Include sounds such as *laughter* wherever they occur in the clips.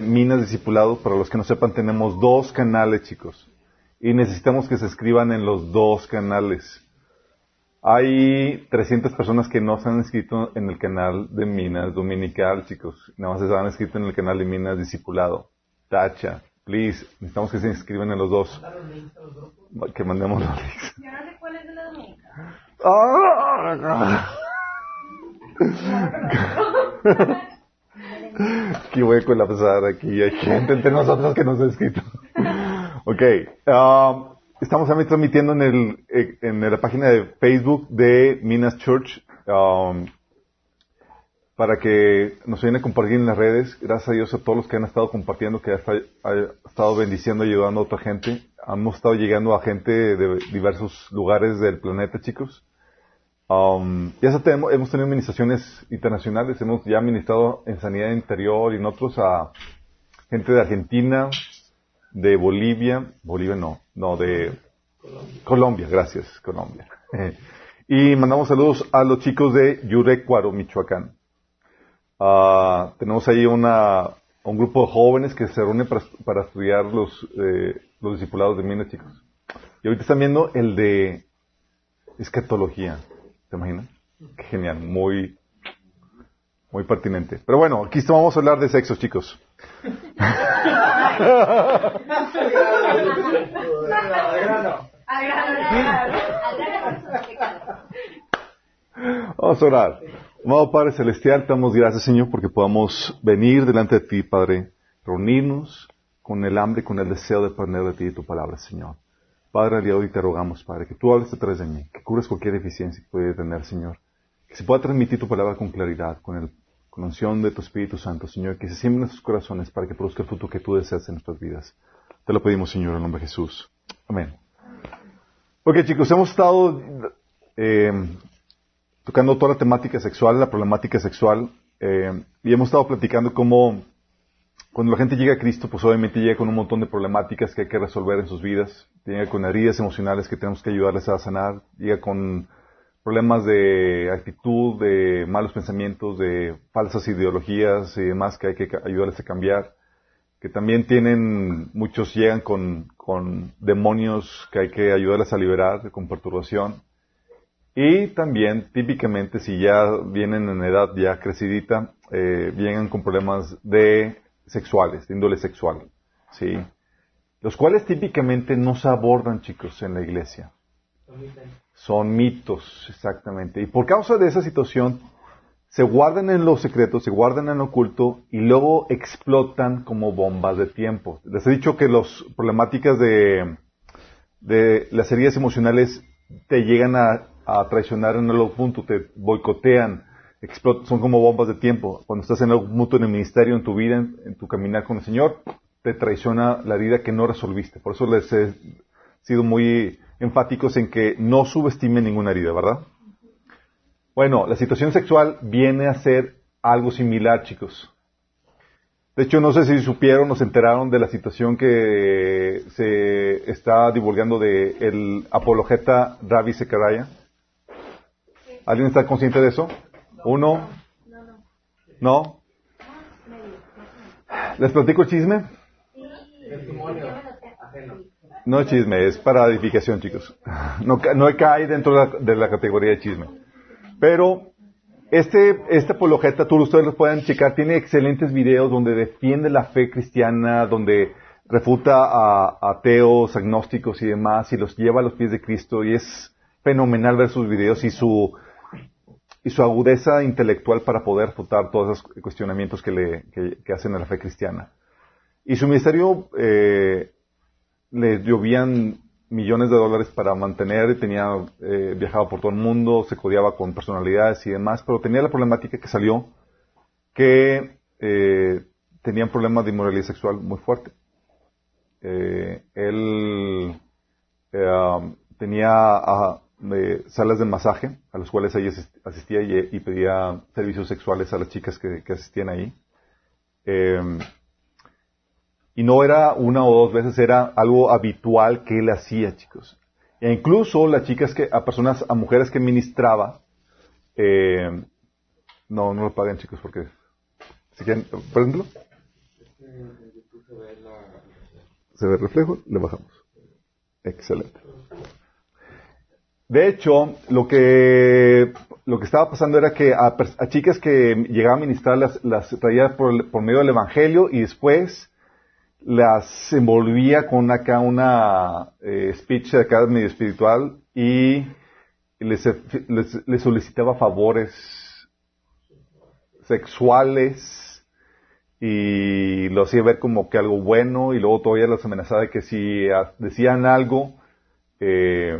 Minas Discipulado, para los que no sepan, tenemos dos canales, chicos. Y necesitamos que se escriban en los dos canales. Hay 300 personas que no se han inscrito en el canal de Minas Dominical, chicos. Nada más se han inscrito en el canal de Minas Discipulado. Tacha, please. Necesitamos que se inscriban en los dos. Que mandemos los links. Yo no sé cuál es de la. *laughs* Aquí voy a colapsar aquí. Hay gente entre nosotros que nos ha escrito. *laughs* ok. um, estamos también transmitiendo en, el, eh, en la página de Facebook de Minas Church. um, para que nos ayuden a compartir en las redes. Gracias a Dios a todos los que han estado compartiendo, que ha, esta- ha estado bendiciendo y ayudando a otra gente. Hemos estado llegando a gente de diversos lugares del planeta, chicos. Um, ya tenemos- hemos tenido administraciones internacionales, hemos ya administrado en sanidad interior y en otros a gente de Argentina, de Bolivia, Bolivia no, no, de Colombia, gracias, Colombia. *laughs* y mandamos saludos a los chicos de Yurecuaro, Michoacán. Ah, tenemos ahí una, un grupo de jóvenes que se reúnen para, para estudiar los, eh, los discipulados de Minas, chicos. Y ahorita están viendo el de escatología. ¿Te imaginas? Qué genial, muy, muy pertinente. Pero bueno, aquí vamos a hablar de sexo, chicos. Vamos a orar. Amado Padre Celestial, te damos gracias, Señor, porque podamos venir delante de ti, Padre, reunirnos con el hambre, con el deseo de aprender de ti y tu palabra, Señor. Padre, al día de hoy te rogamos, Padre, que tú hables a través de mí, que cures cualquier deficiencia que pueda tener, Señor. Que se pueda transmitir tu palabra con claridad, con, el, con la unción de tu Espíritu Santo, Señor. Que se siembren en sus corazones para que produzca el fruto que tú deseas en nuestras vidas. Te lo pedimos, Señor, en nombre de Jesús. Amén. Ok, chicos, hemos estado eh, tocando toda la temática sexual, la problemática sexual, eh, y hemos estado platicando cómo cuando la gente llega a Cristo, pues obviamente llega con un montón de problemáticas que hay que resolver en sus vidas, llega con heridas emocionales que tenemos que ayudarles a sanar, llega con problemas de actitud, de malos pensamientos, de falsas ideologías y demás que hay que ayudarles a cambiar, que también tienen, muchos llegan con, con demonios que hay que ayudarles a liberar, con perturbación, y también, típicamente, si ya vienen en edad ya crecidita, eh, vienen con problemas de sexuales, de índole sexual, ¿sí? Los cuales típicamente no se abordan, chicos, en la iglesia. Son mitos, exactamente. Y por causa de esa situación, se guardan en lo secreto, se guardan en lo oculto y luego explotan como bombas de tiempo. Les he dicho que las problemáticas de, de las heridas emocionales te llegan a, a traicionar en algún punto, te boicotean, son como bombas de tiempo. Cuando estás en algún punto en el ministerio, en tu vida, en, tu caminar con el Señor, te traiciona la herida que no resolviste. Por eso les he sido muy enfáticos en que no subestimen ninguna herida, ¿verdad? Bueno, la situación sexual viene a ser algo similar, chicos. De hecho, no sé si supieron o se enteraron de la situación que se está divulgando de el apologeta Ravi Zechariah. ¿Alguien está consciente de eso? ¿Uno? ¿No? ¿Les platico el chisme? No es chisme, es para edificación, chicos. No, no cae dentro de la, de la categoría de chisme. Pero este, este apologeta, tú ustedes lo pueden checar, tiene excelentes videos donde defiende la fe cristiana, donde refuta a, a ateos, agnósticos y demás, y los lleva a los pies de Cristo, y es fenomenal ver sus videos y su, y su agudeza intelectual para poder refutar todos esos cuestionamientos que, le, que, hacen a la fe cristiana. Y su ministerio eh, le llovían millones de dólares para mantener, tenía eh, viajado por todo el mundo, se codiaba con personalidades y demás, pero tenía la problemática que salió que eh, tenían problemas de inmoralidad sexual muy fuerte. Eh, él eh, um, tenía ah, eh, salas de masaje a las cuales ella asist- asistía y, y pedía servicios sexuales a las chicas que, que asistían ahí. Eh, y no era una o dos veces, era algo habitual que él hacía, chicos. E incluso las chicas que, a personas, a mujeres que ministraba, eh, no, no lo paguen, chicos, porque, si quieren, por ejemplo, se ve reflejo, le bajamos. Excelente. De hecho, lo que, lo que estaba pasando era que a, chicas que llegaban a ministrar las, las traía por, medio del Evangelio y después las envolvía con acá una eh, speech acá medio espiritual y les, les, solicitaba favores sexuales y lo hacía ver como que algo bueno y luego todavía las amenazaba de que si decían algo eh,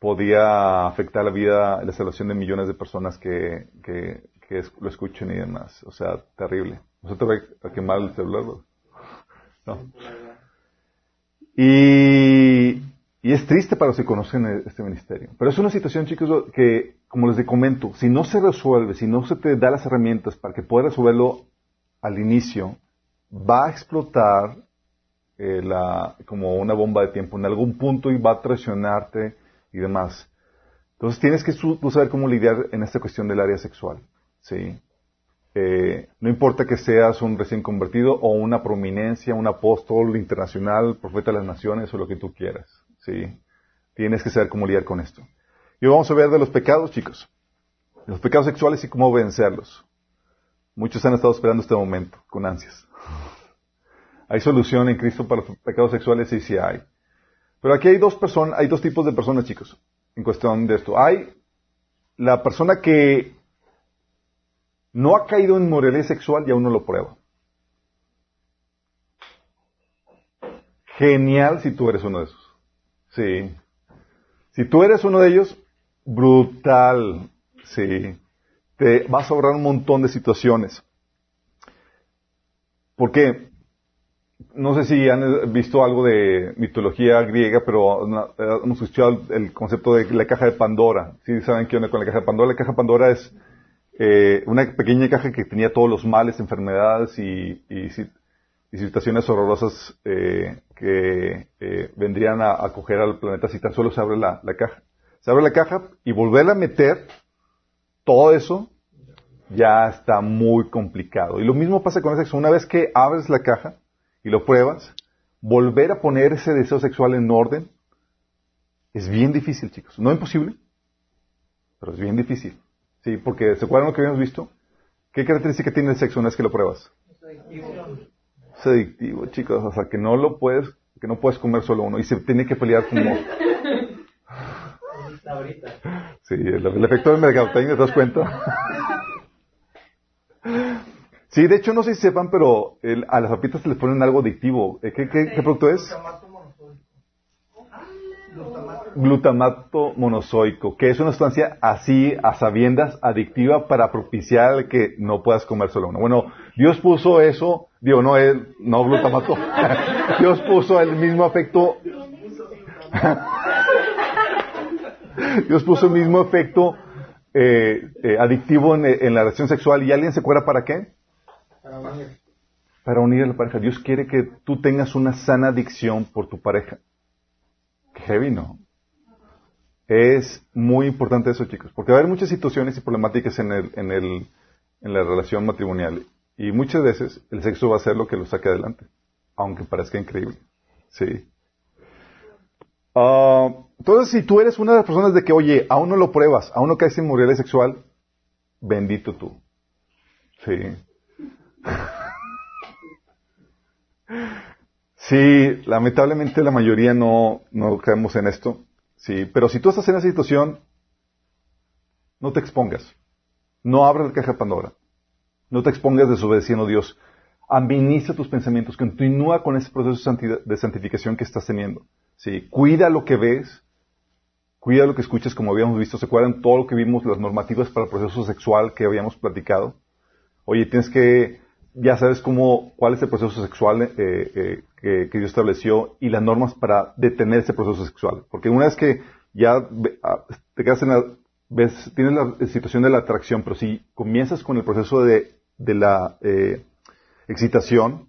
podía afectar la vida, la salvación de millones de personas que, que, lo escuchen y demás. O sea, terrible. ¿No se te va a quemar el celular? No. Y, y es triste para los que conocen este ministerio. Pero es una situación, chicos, que, como les comento, si no se resuelve, si no se te da las herramientas para que puedas resolverlo al inicio, va a explotar eh, la, como una bomba de tiempo en algún punto y va a traicionarte y demás. Entonces tienes que saber cómo lidiar en esta cuestión del área sexual. ¿sí? Eh, no importa que seas un recién convertido o una prominencia, un apóstol internacional, profeta de las naciones o lo que tú quieras. ¿sí? Tienes que saber cómo lidiar con esto. Y vamos a ver de los pecados, chicos. Los pecados sexuales y cómo vencerlos. Muchos han estado esperando este momento con ansias. *laughs* ¿Hay solución en Cristo para los pecados sexuales? Sí, sí hay. Pero aquí hay dos personas, hay dos tipos de personas, chicos, en cuestión de esto. Hay la persona que no ha caído en moralidad sexual y aún no lo prueba. Genial si tú eres uno de esos. Sí. Si tú eres uno de ellos, brutal. Sí. Te vas a ahorrar un montón de situaciones. ¿Por qué? No sé si han visto algo de mitología griega, pero hemos escuchado el concepto de la caja de Pandora. ¿Sí saben qué onda con la caja de Pandora? La caja de Pandora es eh, una pequeña caja que tenía todos los males, enfermedades y, situaciones horrorosas eh, que eh, vendrían a acoger al planeta si tan solo se abre la, la caja. Se abre la caja y volverla a meter todo eso ya está muy complicado. Y lo mismo pasa con el sexo. Una vez que abres la caja, y lo pruebas, volver a poner ese deseo sexual en orden es bien difícil, chicos. No imposible, pero es bien difícil. Sí, porque ¿se acuerdan lo que habíamos visto? ¿Qué característica tiene el sexo una vez que lo pruebas? Es adictivo. Es adictivo, chicos. O sea, que no lo puedes, que no puedes comer solo uno y se tiene que pelear como... *laughs* Sí, el, el efecto del mercadotecnia, ¿te das cuenta? *laughs* Sí, de hecho, no sé si sepan, pero a las papitas se les ponen algo adictivo. Eh, ¿Qué, qué, producto es? Glutamato monozoico, que es una sustancia así, a sabiendas, adictiva para propiciar que no puedas comer solo uno. Bueno, Dios puso eso, digo, no, él, no glutamato. *laughs* Dios puso el mismo efecto. Dios puso el mismo efecto eh, eh, adictivo en, en, la relación sexual. ¿Y alguien se acuerda para qué? Para unir. a la pareja. Dios quiere que tú tengas una sana adicción por tu pareja. Qué heavy, ¿no? Es muy importante eso, chicos, porque va a haber muchas situaciones y problemáticas en, el, en, el, en la relación matrimonial. Y muchas veces el sexo va a ser lo que lo saque adelante, aunque parezca increíble. Sí. Ah, entonces, si tú eres una de las personas de que, oye, aún no lo pruebas, aún no caes en moralidad sexual, bendito tú. Sí. Sí, lamentablemente la mayoría no, no caemos en esto. Sí, pero si tú estás en esa situación, no te expongas. No abras la caja de Pandora. No te expongas desobedeciendo a Dios. Administra tus pensamientos. Continúa con ese proceso de santificación que estás teniendo. Sí, cuida lo que ves. Cuida lo que escuchas, como habíamos visto. ¿Se acuerdan todo lo que vimos, las normativas para el proceso sexual que habíamos platicado? Oye, tienes que ya sabes cómo, cuál es el proceso sexual eh, eh, que, que, Dios estableció y las normas para detener ese proceso sexual. Porque una vez que ya ah, te quedas en la, ves, tienes la situación de la atracción, pero si comienzas con el proceso de, de la eh, excitación,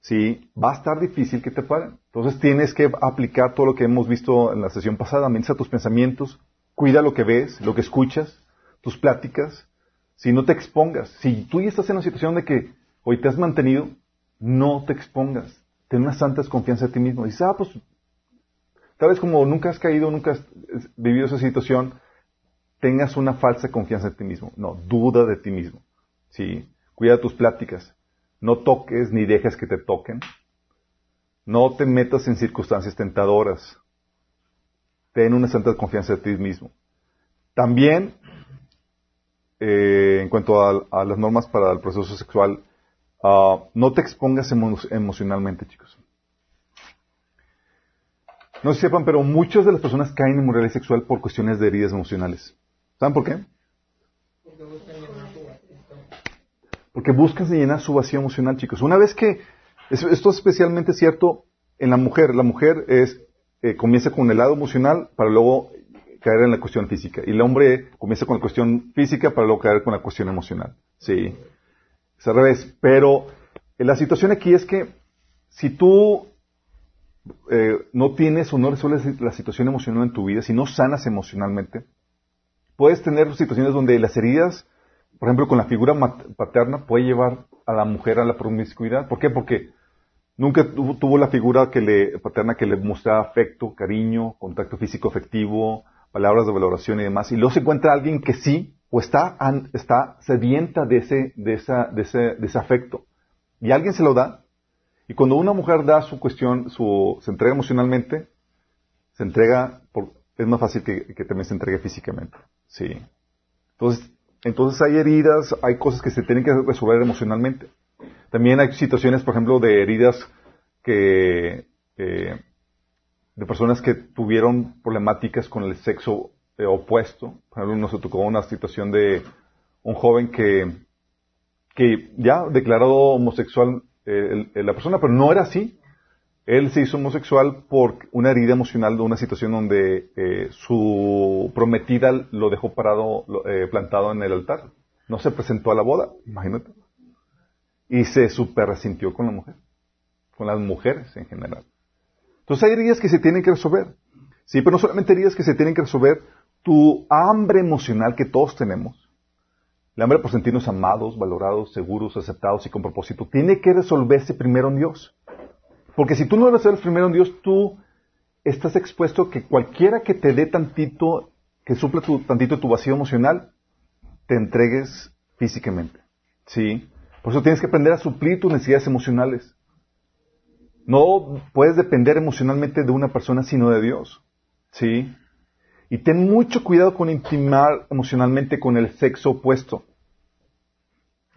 sí, va a estar difícil que te paren. Entonces tienes que aplicar todo lo que hemos visto en la sesión pasada, administra tus pensamientos, cuida lo que ves, lo que escuchas, tus pláticas, si no te expongas. Si tú ya estás en una situación de que hoy te has mantenido, no te expongas. ten una santa desconfianza de ti mismo. Dices, ah, pues, tal vez como nunca has caído, nunca has vivido esa situación, tengas una falsa confianza en ti mismo. No, duda de ti mismo. Sí, cuida tus pláticas. No toques ni dejes que te toquen. No te metas en circunstancias tentadoras. Ten una santa confianza de ti mismo. También, eh, en cuanto a, las normas para el proceso sexual, ah, no te expongas emocionalmente, chicos. No se sepan, pero muchas de las personas caen en inmoralidad sexual por cuestiones de heridas emocionales. ¿Saben por qué? Porque buscan llenar su vacío emocional, chicos. Una vez que, esto es especialmente cierto en la mujer, la mujer es, eh, comienza con el lado emocional para luego caer en la cuestión física. Y el hombre comienza con la cuestión física para luego caer con la cuestión emocional. Sí. Es al revés. Pero eh, la situación aquí es que si tú eh, no tienes o no resuelves la situación emocional en tu vida, si no sanas emocionalmente, puedes tener situaciones donde las heridas, por ejemplo, con la figura paterna, puede llevar a la mujer a la promiscuidad. ¿Por qué? Porque nunca tuvo, la figura que le, paterna que le mostraba afecto, cariño, contacto físico efectivo, palabras de valoración y demás, y luego se encuentra alguien que sí, o está, está sedienta de ese, de, esa, de, ese, de afecto, y alguien se lo da, y cuando una mujer da su cuestión, su, se entrega emocionalmente, se entrega, es más fácil que, que también se entregue físicamente. Sí. Entonces, entonces hay heridas, hay cosas que se tienen que resolver emocionalmente. También hay situaciones, por ejemplo, de heridas que, eh, de personas que tuvieron problemáticas con el sexo eh, opuesto. Por ejemplo, nos tocó una situación de un joven que, que ya declarado homosexual eh, la persona, pero no era así. Él se hizo homosexual por una herida emocional de una situación donde eh, su prometida lo dejó parado, plantado en el altar. No se presentó a la boda, imagínate. Y se super resintió con la mujer, con las mujeres en general. Entonces hay heridas que se tienen que resolver. Sí, pero no solamente heridas que se tienen que resolver, tu hambre emocional que todos tenemos, el hambre por sentirnos amados, valorados, seguros, aceptados y con propósito, tiene que resolverse primero en Dios. Porque si tú no resuelves primero en Dios, tú estás expuesto a que cualquiera que te dé tantito, que suple tu, tantito tu vacío emocional, te entregues físicamente. ¿Sí? Por eso tienes que aprender a suplir tus necesidades emocionales. No puedes depender emocionalmente de una persona sino de Dios. ¿Sí? Y ten mucho cuidado con intimar emocionalmente con el sexo opuesto.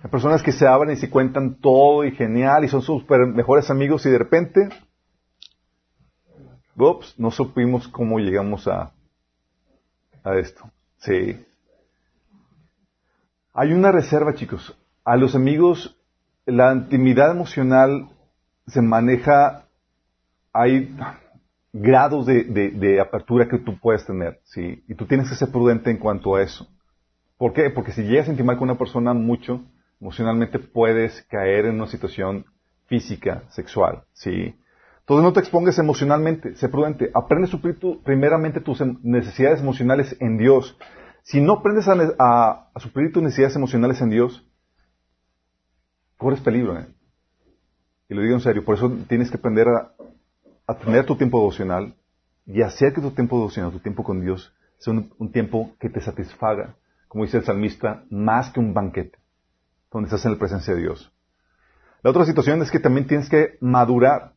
Hay personas que se abren y se cuentan todo y genial y son sus mejores amigos y de repente, ups, no supimos cómo llegamos a, a esto. Sí. Hay una reserva, chicos. A los amigos, la intimidad emocional se maneja, hay grados de, apertura que tú puedes tener, ¿sí? Y tú tienes que ser prudente en cuanto a eso. ¿Por qué? Porque si llegas a intimar con una persona mucho, emocionalmente puedes caer en una situación física, sexual, ¿sí? Entonces no te expongas emocionalmente, sé prudente. Aprende a suplir primeramente tus em, necesidades emocionales en Dios. Si no aprendes a, a suplir tus necesidades emocionales en Dios, corres peligro. ¿eh? Y lo digo en serio, por eso tienes que aprender a, tener tu tiempo devocional y hacer que tu tiempo devocional, tu tiempo con Dios, sea un, tiempo que te satisfaga, como dice el salmista, más que un banquete, donde estás en la presencia de Dios. La otra situación es que también tienes que madurar.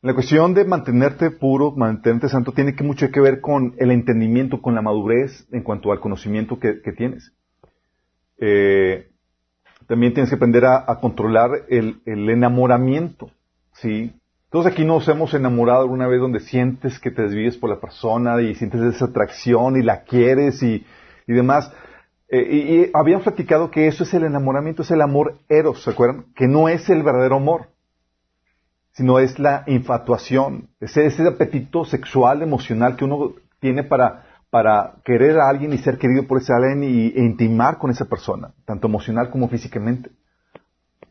La cuestión de mantenerte puro, mantenerte santo, tiene mucho que ver con el entendimiento, con la madurez en cuanto al conocimiento que, que tienes. Eh, también tienes que aprender a, controlar el, enamoramiento, ¿sí? Todos aquí nos hemos enamorado alguna vez donde sientes que te desvíes por la persona y sientes esa atracción y la quieres y, demás. Eh, y, habían platicado que eso es el enamoramiento, es el amor eros, ¿se acuerdan? Que no es el verdadero amor, sino es la infatuación, ese, ese apetito sexual, emocional que uno tiene para para querer a alguien y ser querido por ese alguien y, e intimar con esa persona, tanto emocional como físicamente.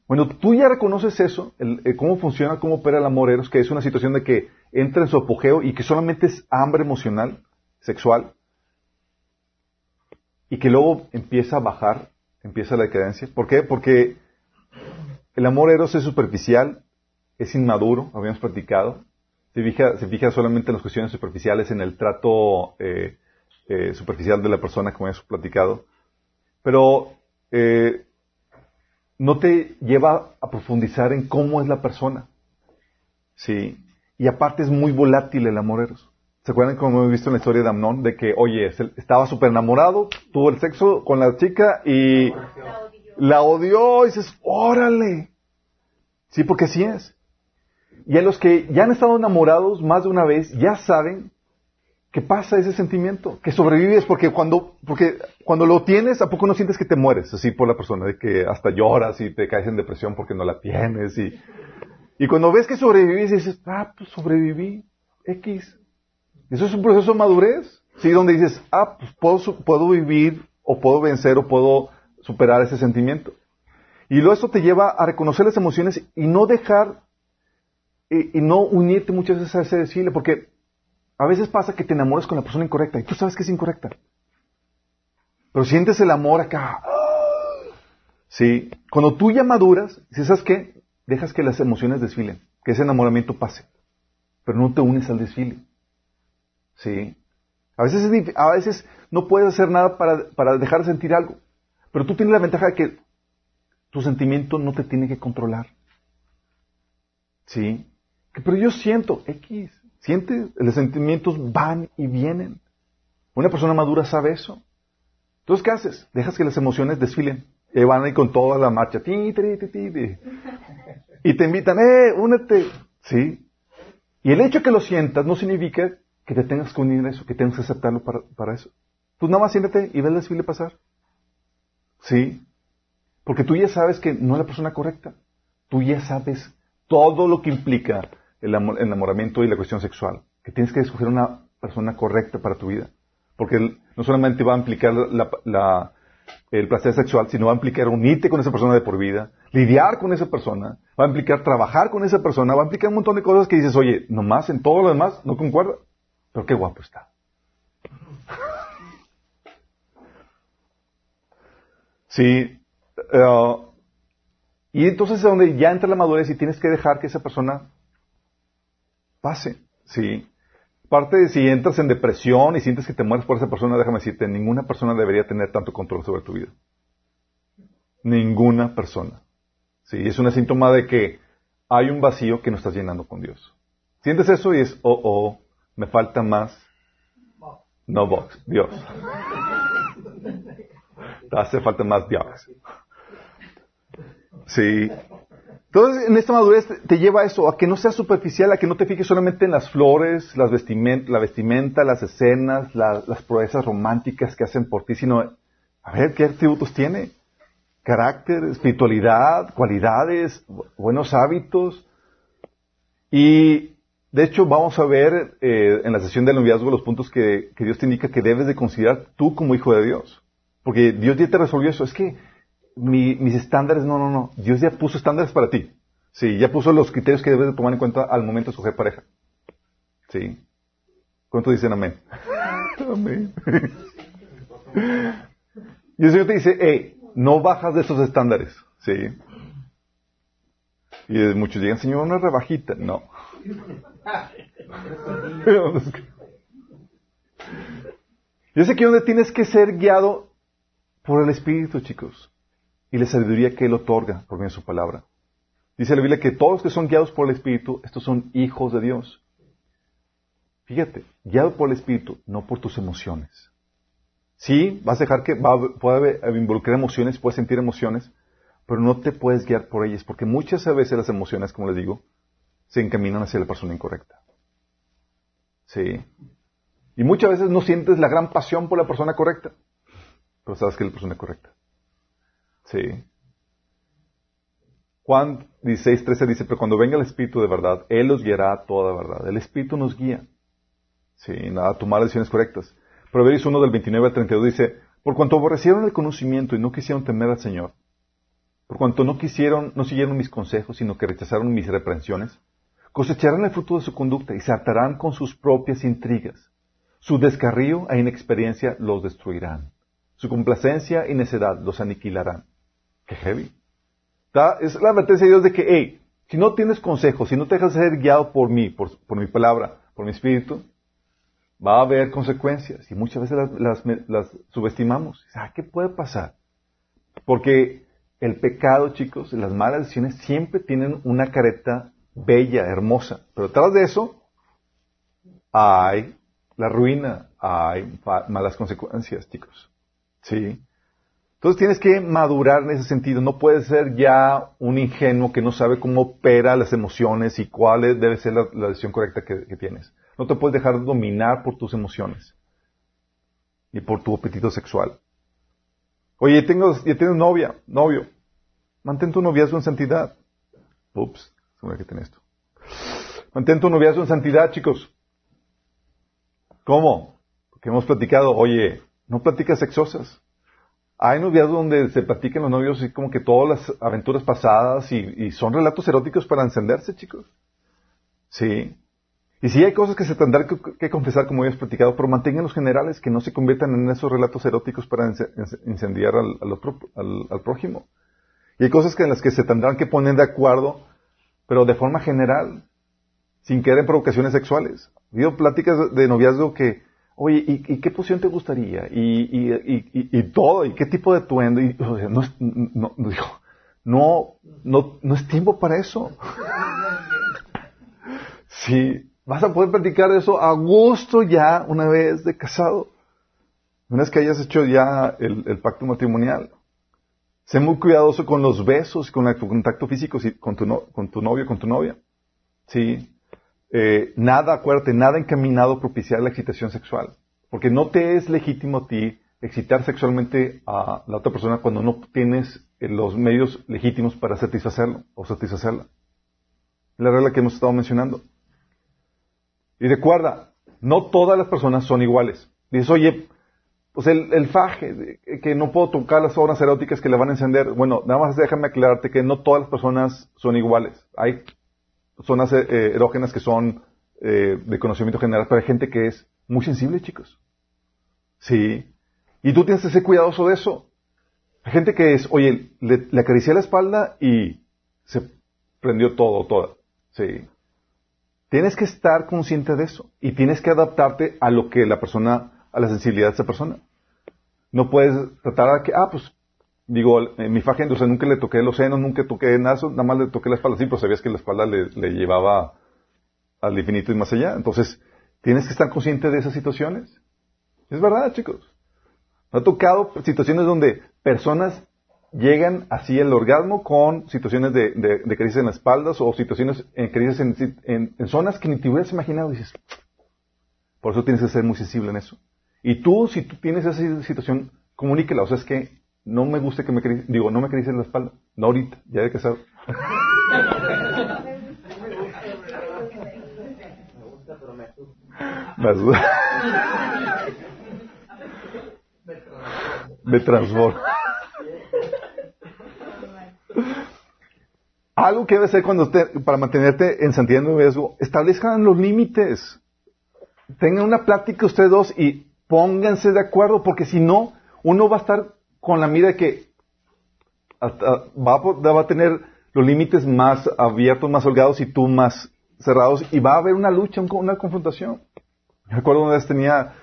Bueno, tú ya reconoces eso, el, cómo funciona, cómo opera el amor eros, que es una situación de que entra en su apogeo y que solamente es hambre emocional, sexual, y que luego empieza a bajar, empieza la decadencia. ¿Por qué? Porque el amor eros es superficial es inmaduro, habíamos platicado. Se fija, solamente en las cuestiones superficiales, en el trato eh, eh, superficial de la persona, como habíamos platicado. Pero eh, no te lleva a profundizar en cómo es la persona. Sí. Y aparte es muy volátil el amor eros. ¿Se acuerdan como hemos visto en la historia de Amnón? De que, oye, estaba súper enamorado, tuvo el sexo con la chica y la odió y dices, órale. Sí, porque así es. Y a los que ya han estado enamorados más de una vez, ya saben que pasa ese sentimiento, que sobrevives porque cuando, porque cuando lo tienes, ¿a poco no sientes que te mueres así por la persona? De que hasta lloras y te caes en depresión porque no la tienes y, y cuando ves que sobrevives dices, ah, pues sobreviví, X. Eso es un proceso de madurez, ¿sí? Donde dices, ah, pues puedo, puedo vivir o puedo vencer o puedo superar ese sentimiento. Y luego eso te lleva a reconocer las emociones y no dejar y, no unirte muchas veces a ese desfile, porque a veces pasa que te enamoras con la persona incorrecta y tú sabes que es incorrecta. Pero sientes el amor acá. Sí. Cuando tú ya maduras, ¿sabes qué? Dejas que las emociones desfilen, que ese enamoramiento pase. Pero no te unes al desfile. Sí. A veces, a veces no puedes hacer nada para, para dejar de sentir algo. Pero tú tienes la ventaja de que tu sentimiento no te tiene que controlar. ¿Sí? Pero yo siento, X, siente, los sentimientos van y vienen. Una persona madura sabe eso. Entonces, ¿qué haces? Dejas que las emociones desfilen. Y van ahí con toda la marcha. Ti, ti, ti, y te invitan, ¡eh, únete! ¿Sí? Y el hecho que lo sientas no significa que te tengas que unir a eso, que tengas que aceptarlo para, para eso. Tú nada más siéntate y ve el desfile pasar. ¿Sí? Porque tú ya sabes que no es la persona correcta. Tú ya sabes todo lo que implica el enamoramiento y la cuestión sexual. Que tienes que escoger una persona correcta para tu vida. Porque no solamente va a implicar el placer sexual, sino va a implicar unirte con esa persona de por vida, lidiar con esa persona, va a implicar trabajar con esa persona, va a implicar un montón de cosas que dices, oye, nomás en todo lo demás no concuerda. Pero qué guapo está. *laughs* Sí. Eh, y entonces es donde ya entra la madurez y tienes que dejar que esa persona pase. Sí. Parte de si entras en depresión y sientes que te mueres por esa persona, déjame decirte, ninguna persona debería tener tanto control sobre tu vida. Ninguna persona. Sí, es un síntoma de que hay un vacío que no estás llenando con Dios. Sientes eso y es, oh, oh, me falta más. No box, Dios. Te hace falta más Dios. Sí. Entonces, en esta madurez te, lleva a eso, a que no seas superficial, a que no te fijes solamente en las flores, las la vestimenta, las escenas, las proezas románticas que hacen por ti, sino a ver qué atributos tiene. Carácter, espiritualidad, cualidades, buenos hábitos. Y de hecho, vamos a ver eh, en la sesión del noviazgo los puntos que, que Dios te indica que debes de considerar tú como hijo de Dios. Porque Dios ya te resolvió eso. Es que mis estándares, no, no, no. Dios ya puso estándares para ti. Sí, ya puso los criterios que debes de tomar en cuenta al momento de escoger pareja. Sí. ¿Cuánto dicen amén? *laughs* amén. y el Señor te dice, hey, no bajas de esos estándares. Sí. Y muchos llegan, Señor, una rebajita. No. *laughs* Yo sé que donde tienes que ser guiado por el Espíritu, chicos y la sabiduría que Él otorga por medio de su palabra. Dice la Biblia que todos los que son guiados por el Espíritu, estos son hijos de Dios. Fíjate, guiado por el Espíritu, no por tus emociones. Sí, vas a dejar que va, puede involucrar emociones, puedes sentir emociones, pero no te puedes guiar por ellas, porque muchas veces las emociones, como les digo, se encaminan hacia la persona incorrecta. Sí. Y muchas veces no sientes la gran pasión por la persona correcta, pero sabes que es la persona correcta. Sí. Juan 16, 13 dice, pero cuando venga el Espíritu de verdad, Él los guiará a toda verdad. El Espíritu nos guía. Sí, nada, a tomar decisiones correctas. Proverbios 1 del 29 al 32 dice, por cuanto aborrecieron el conocimiento y no quisieron temer al Señor, por cuanto no quisieron, no siguieron mis consejos, sino que rechazaron mis reprensiones, cosecharán el fruto de su conducta y se atarán con sus propias intrigas. Su descarrío e inexperiencia los destruirán. Su complacencia y necedad los aniquilarán. Qué heavy. Es la advertencia de Dios de que, hey, Si no tienes consejo, si no te dejas ser guiado por mí, por, mi palabra, por mi espíritu, va a haber consecuencias. Y muchas veces las, las subestimamos. Ah, ¿qué puede pasar? Porque el pecado, chicos, las malas decisiones siempre tienen una careta bella, hermosa. Pero detrás de eso hay la ruina, hay malas consecuencias, chicos. ¿Sí? Entonces tienes que madurar en ese sentido. No puedes ser ya un ingenuo que no sabe cómo opera las emociones y cuál debe ser la, decisión correcta que, tienes. No te puedes dejar dominar por tus emociones y por tu apetito sexual. Oye, tengo, ya tienes novia, novio. Mantén tu noviazgo en santidad. Ups, que tiene esto. Mantén tu noviazgo en santidad, chicos. ¿Cómo? Porque hemos platicado, oye, no platicas sexosas. Hay noviazgos donde se platican los novios y como que todas las aventuras pasadas y, son relatos eróticos para encenderse, chicos. Sí. Y sí hay cosas que se tendrán que, confesar, como habías platicado, pero mantengan los generales, que no se conviertan en esos relatos eróticos para incendiar al, prójimo. Y hay cosas que en las que se tendrán que poner de acuerdo, pero de forma general, sin quedar en provocaciones sexuales. Ha habido pláticas de noviazgo que Oye, ¿y, qué posición te gustaría? Y, todo, y qué tipo de tuendo. Y, no, no, no, no, no es tiempo para eso. *laughs* sí, vas a poder platicar eso a gusto ya una vez de casado. Una vez que hayas hecho ya el, pacto matrimonial. Sé muy cuidadoso con los besos, con el contacto físico con tu, con tu novio, con tu novia. Sí, eh, nada, acuérdate, nada encaminado a propiciar la excitación sexual. Porque no te es legítimo a ti excitar sexualmente a la otra persona cuando no tienes eh, los medios legítimos para satisfacerlo o satisfacerla. La regla que hemos estado mencionando. Y recuerda, no todas las personas son iguales. Dices, oye, pues el, el, faje, que no puedo tocar las obras eróticas que le van a encender. Bueno, nada más déjame aclararte que no todas las personas son iguales. Hay zonas eh, erógenas que son eh, de conocimiento general, pero hay gente que es muy sensible, chicos. Sí. Y tú tienes que ser cuidadoso de eso. Hay gente que es, oye, le, acaricié la espalda y se prendió todo, toda. Sí. Tienes que estar consciente de eso y tienes que adaptarte a lo que la persona, a la sensibilidad de esa persona. No puedes tratar de que, ah, pues digo, en mi faje, entonces nunca le toqué los senos, nunca toqué nada, nada más le toqué la espalda, sí, pero sabías que la espalda le, llevaba al infinito y más allá. Entonces, tienes que estar consciente de esas situaciones. Es verdad, chicos. Me ha tocado situaciones donde personas llegan así al orgasmo con situaciones de, de, crisis en las espaldas o situaciones en crisis en, en, zonas que ni te hubieras imaginado. Dices, por eso tienes que ser muy sensible en eso. Y tú, si tú tienes esa situación, comuníquela. O sea, es que no me gusta que me digo, no me en la espalda. No ahorita, ya de casado. *laughs* me Me transforma. Algo que debe ser cuando para mantenerte en santidad de riesgo, establezcan los límites. Tengan una plática ustedes dos y pónganse de acuerdo, porque si no, uno va a estar con la mira que va, a, tener los límites más abiertos, más holgados y tú más cerrados y va a haber una lucha, una confrontación. Me acuerdo una vez tenía,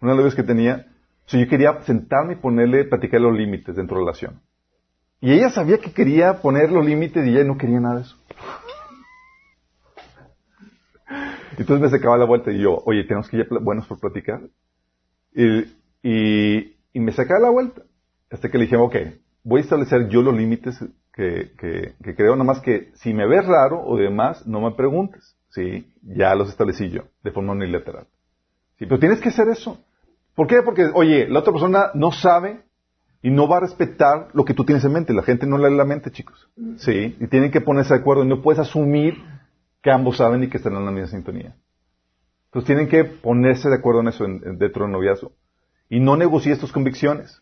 una de las veces que tenía, yo quería sentarme y ponerle, platicar los límites dentro de la relación. Y ella sabía que quería poner los límites y ella no quería nada de eso. *laughs* Entonces me sacaba la vuelta y yo, oye, tenemos que ir buenos por platicar. Y, y, y me sacaba la vuelta. Hasta que le dije, ok, voy a establecer yo los límites que, creo, nada más que si me ves raro o demás, no me preguntes. Sí, ya los establecí yo, de forma unilateral. Sí, pero tienes que hacer eso. ¿Por qué? Porque, oye, la otra persona no sabe y no va a respetar lo que tú tienes en mente. La gente no lee la mente, chicos. Sí, y tienen que ponerse de acuerdo y no puedes asumir que ambos saben y que están en la misma sintonía. Entonces tienen que ponerse de acuerdo en eso dentro del noviazgo. Y no negocies tus convicciones.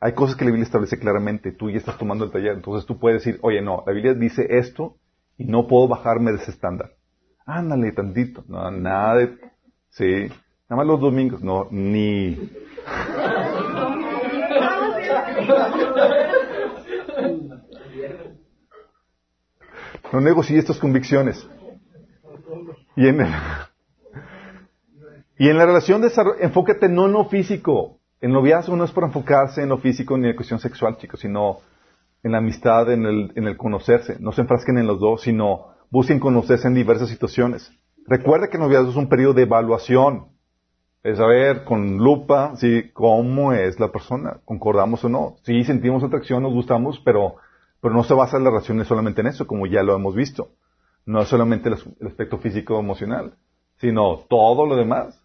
Hay cosas que la Biblia establece claramente, tú ya estás tomando el taller, entonces tú puedes decir, oye, no, la Biblia dice esto y no puedo bajarme de ese estándar. Ándale tantito, no, nada de, sí, nada más los domingos, no, ni. No negocie estas convicciones. Y en, y en la relación, de, enfócate no en físico. El noviazgo no es para enfocarse en lo físico ni en la cuestión sexual, chicos, sino en la amistad, en el, en el conocerse. No se enfrasquen en los dos, sino busquen conocerse en diversas situaciones. Recuerda que el noviazgo es un periodo de evaluación. Es saber con lupa si cómo es la persona, concordamos o no. Si sentimos atracción, nos gustamos, pero, pero no se basa la relación solamente en eso, como ya lo hemos visto. No es solamente el, aspecto físico emocional, sino todo lo demás.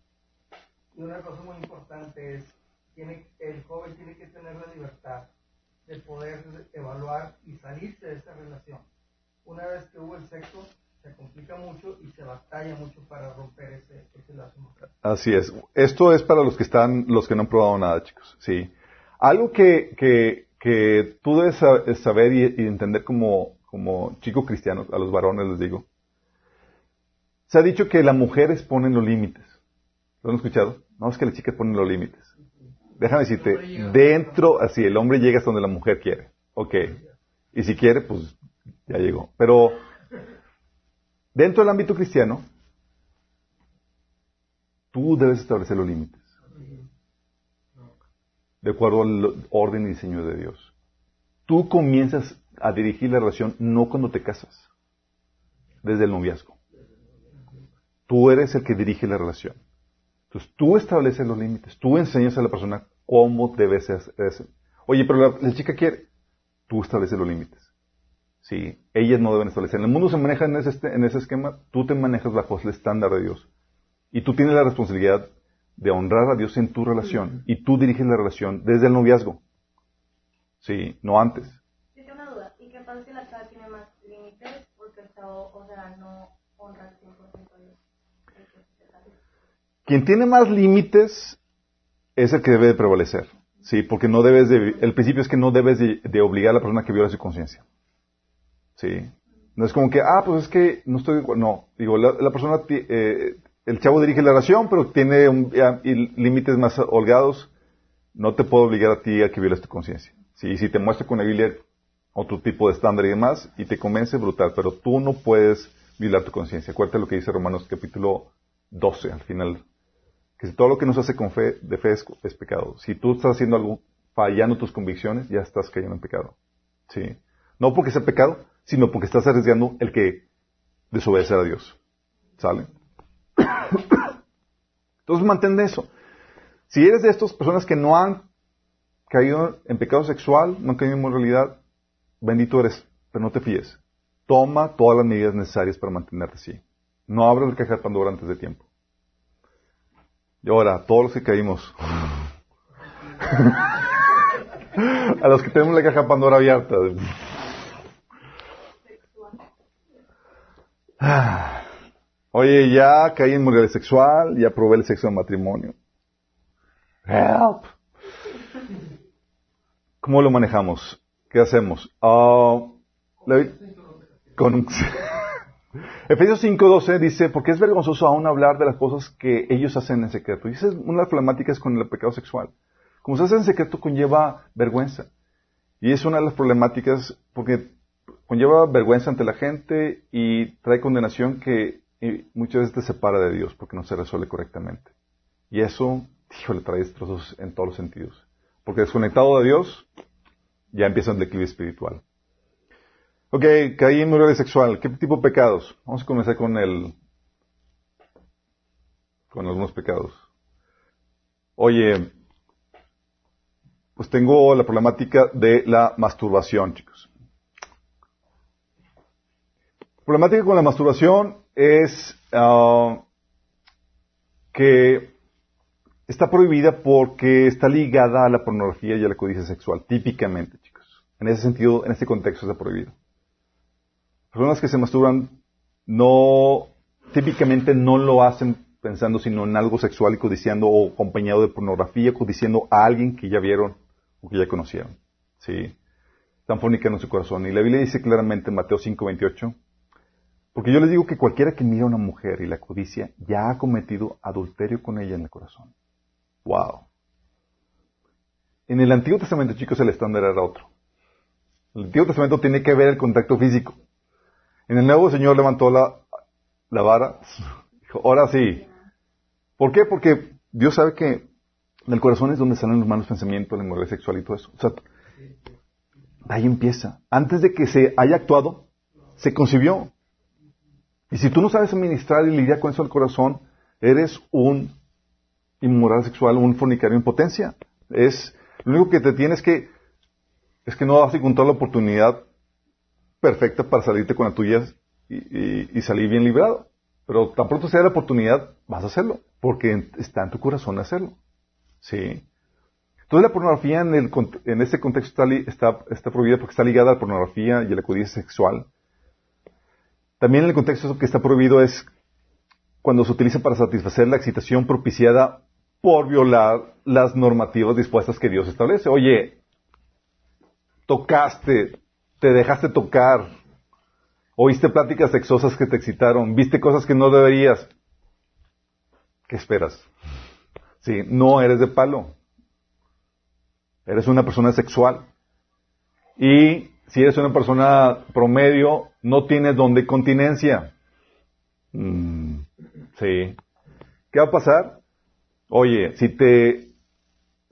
Una cosa muy importante es, tiene, el joven tiene que tener la libertad de poder evaluar y salirse de esa relación. Una vez que hubo el sexo, se complica mucho y se batalla mucho para romper ese, ese lazo. Así es. Esto es para los que están, los que no han probado nada, chicos. Sí. Algo que, que, que tú debes saber y, entender como, como chico cristiano, a los varones les digo. Se ha dicho que las mujeres ponen los límites. ¿Lo han escuchado? No es que las chicas ponen los límites. Déjame decirte, dentro, así, el hombre llega hasta donde la mujer quiere. Ok. Y si quiere, pues ya llegó. Pero Dentro del ámbito cristiano, tú debes establecer los límites. De acuerdo al orden y diseño de Dios. Tú comienzas a dirigir la relación no cuando te casas, desde el noviazgo. Tú eres el que dirige la relación. Entonces tú estableces los límites, tú enseñas a la persona cómo debe ser. Oye, pero la chica quiere, tú estableces los límites. Sí, ellas no deben establecer. En el mundo se maneja en ese, este, en ese esquema, tú te manejas bajo el estándar de Dios. Y tú tienes la responsabilidad de honrar a Dios en tu relación. Y tú diriges la relación desde el noviazgo. Sí, no antes. Sí, tengo una duda. ¿Y qué pasa si la chava tiene más límites porque el chavo, o sea, no honra el 100% a Dios? Quien tiene más límites es el que debe de prevalecer. Sí, porque no debes de, el principio es que no debes de, obligar a la persona que viola su conciencia. Sí. No es como que, ah, pues es que no estoy, no, digo, la, persona, eh, el chavo dirige la oración, pero tiene límites más holgados, no te puedo obligar a ti a que violes tu conciencia. Sí, si te muestra con la Biblia otro tipo de estándar y demás, y te convence, brutal, pero tú no puedes violar tu conciencia. Acuérdate lo que dice Romanos capítulo 12, al final, que todo lo que nos hace con fe, de fe es, pecado. Si tú estás haciendo algo fallando tus convicciones, ya estás cayendo en pecado. Sí. No porque sea pecado, sino porque estás arriesgando el que desobedecer a Dios. ¿Sale? *coughs* Entonces mantén eso. Si eres de estas personas que no han caído en pecado sexual, no han caído en moralidad, bendito eres, pero no te fíes. Toma todas las medidas necesarias para mantenerte así. No abras el caja de Pandora antes de tiempo. Y ahora, todos los que caímos, *laughs* a los que tenemos la caja Pandora abierta. *sighs* Oye, ya caí en moralidad sexual, ya probé el sexo de matrimonio. Help. ¿Cómo lo manejamos? ¿Qué hacemos? Uh, con... *laughs* Efesios 5.12 dice, porque es vergonzoso aún hablar de las cosas que ellos hacen en secreto. Y esa es una de las problemáticas con el pecado sexual. Como se hace en secreto conlleva vergüenza. Y es una de las problemáticas porque conlleva vergüenza ante la gente y trae condenación que muchas veces te separa de Dios porque no se resuelve correctamente. Y eso, le trae destrozos en todos los sentidos. Porque desconectado de Dios, ya empieza un declive espiritual. Ok, caí en moralidad sexual. ¿Qué tipo de pecados? Vamos a comenzar con el, con algunos pecados. Oye, pues tengo la problemática de la masturbación, chicos. La problemática con la masturbación es ah, que está prohibida porque está ligada a la pornografía y a la codicia sexual, típicamente, chicos. En ese sentido, en este contexto está prohibido. Personas que se masturban no, típicamente no lo hacen pensando sino en algo sexual y codiciando o acompañado de pornografía, codiciando a alguien que ya vieron o que ya conocieron. ¿Sí? Están fornicando en su corazón. Y la Biblia dice claramente en Mateo 5:28, porque yo les digo que cualquiera que mira a una mujer y la codicia ya ha cometido adulterio con ella en el corazón. Wow. En el Antiguo Testamento, chicos, el estándar era otro. El Antiguo Testamento tiene que ver el contacto físico. En el nuevo Señor levantó la, la vara. Dijo, ahora sí. ¿Por qué? Porque Dios sabe que en el corazón es donde salen los malos pensamientos, la inmoralidad sexual y todo eso. O sea, ahí empieza. Antes de que se haya actuado, se concibió. Y si tú no sabes administrar y lidiar con eso al corazón, eres un inmoral sexual, un fornicario en potencia. Es, lo único que te tienes que, es que no vas a encontrar la oportunidad perfecta para salirte con la tuya y, salir bien librado. Pero tan pronto sea la oportunidad, vas a hacerlo, porque está en tu corazón hacerlo. ¿Sí? Entonces la pornografía en, el, en este contexto está, está, prohibida porque está ligada a la pornografía y a la codicia sexual. También en el contexto que está prohibido es cuando se utiliza para satisfacer la excitación propiciada por violar las normativas dispuestas que Dios establece. Oye, tocaste, te dejaste tocar, oíste pláticas sexosas que te excitaron, viste cosas que no deberías. ¿Qué esperas? Sí, no eres de palo. Eres una persona sexual. Y si eres una persona promedio, no tienes don de continencia. Mm, sí. ¿Qué va a pasar? Oye, si te,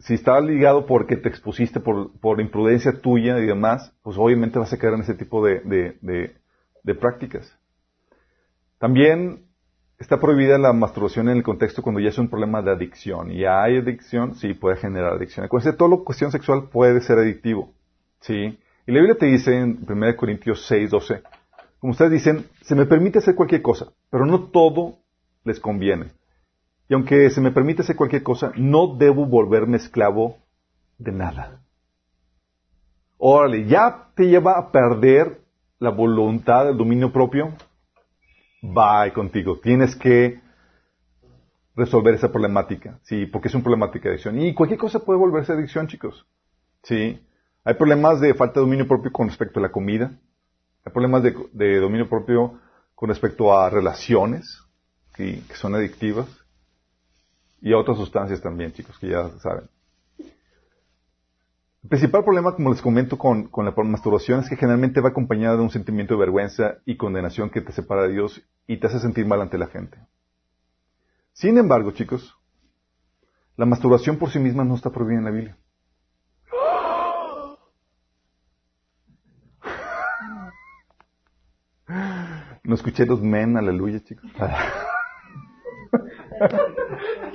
si está ligado porque te expusiste por, por imprudencia tuya y demás, pues obviamente vas a caer en ese tipo de, de, prácticas. También está prohibida la masturbación en el contexto cuando ya es un problema de adicción. Y hay adicción, sí, puede generar adicción. Acuérdense, todo lo cuestión sexual puede ser adictivo. ¿Sí? Y la Biblia te dice en 1 Corintios 6, 12, como ustedes dicen, se me permite hacer cualquier cosa, pero no todo les conviene. Y aunque se me permite hacer cualquier cosa, no debo volverme esclavo de nada. Órale, ya te lleva a perder la voluntad, el dominio propio, va contigo. Tienes que resolver esa problemática, ¿sí? Porque es una problemática de adicción. Y cualquier cosa puede volverse adicción, chicos, ¿sí? Hay problemas de falta de dominio propio con respecto a la comida. Hay problemas de, dominio propio con respecto a relaciones, que son adictivas. Y a otras sustancias también, chicos, que ya saben. El principal problema, como les comento, con, la masturbación es que generalmente va acompañada de un sentimiento de vergüenza y condenación que te separa de Dios y te hace sentir mal ante la gente. Sin embargo, chicos, la masturbación por sí misma no está prohibida en la Biblia. No escuché los men, aleluya, chicos. *laughs*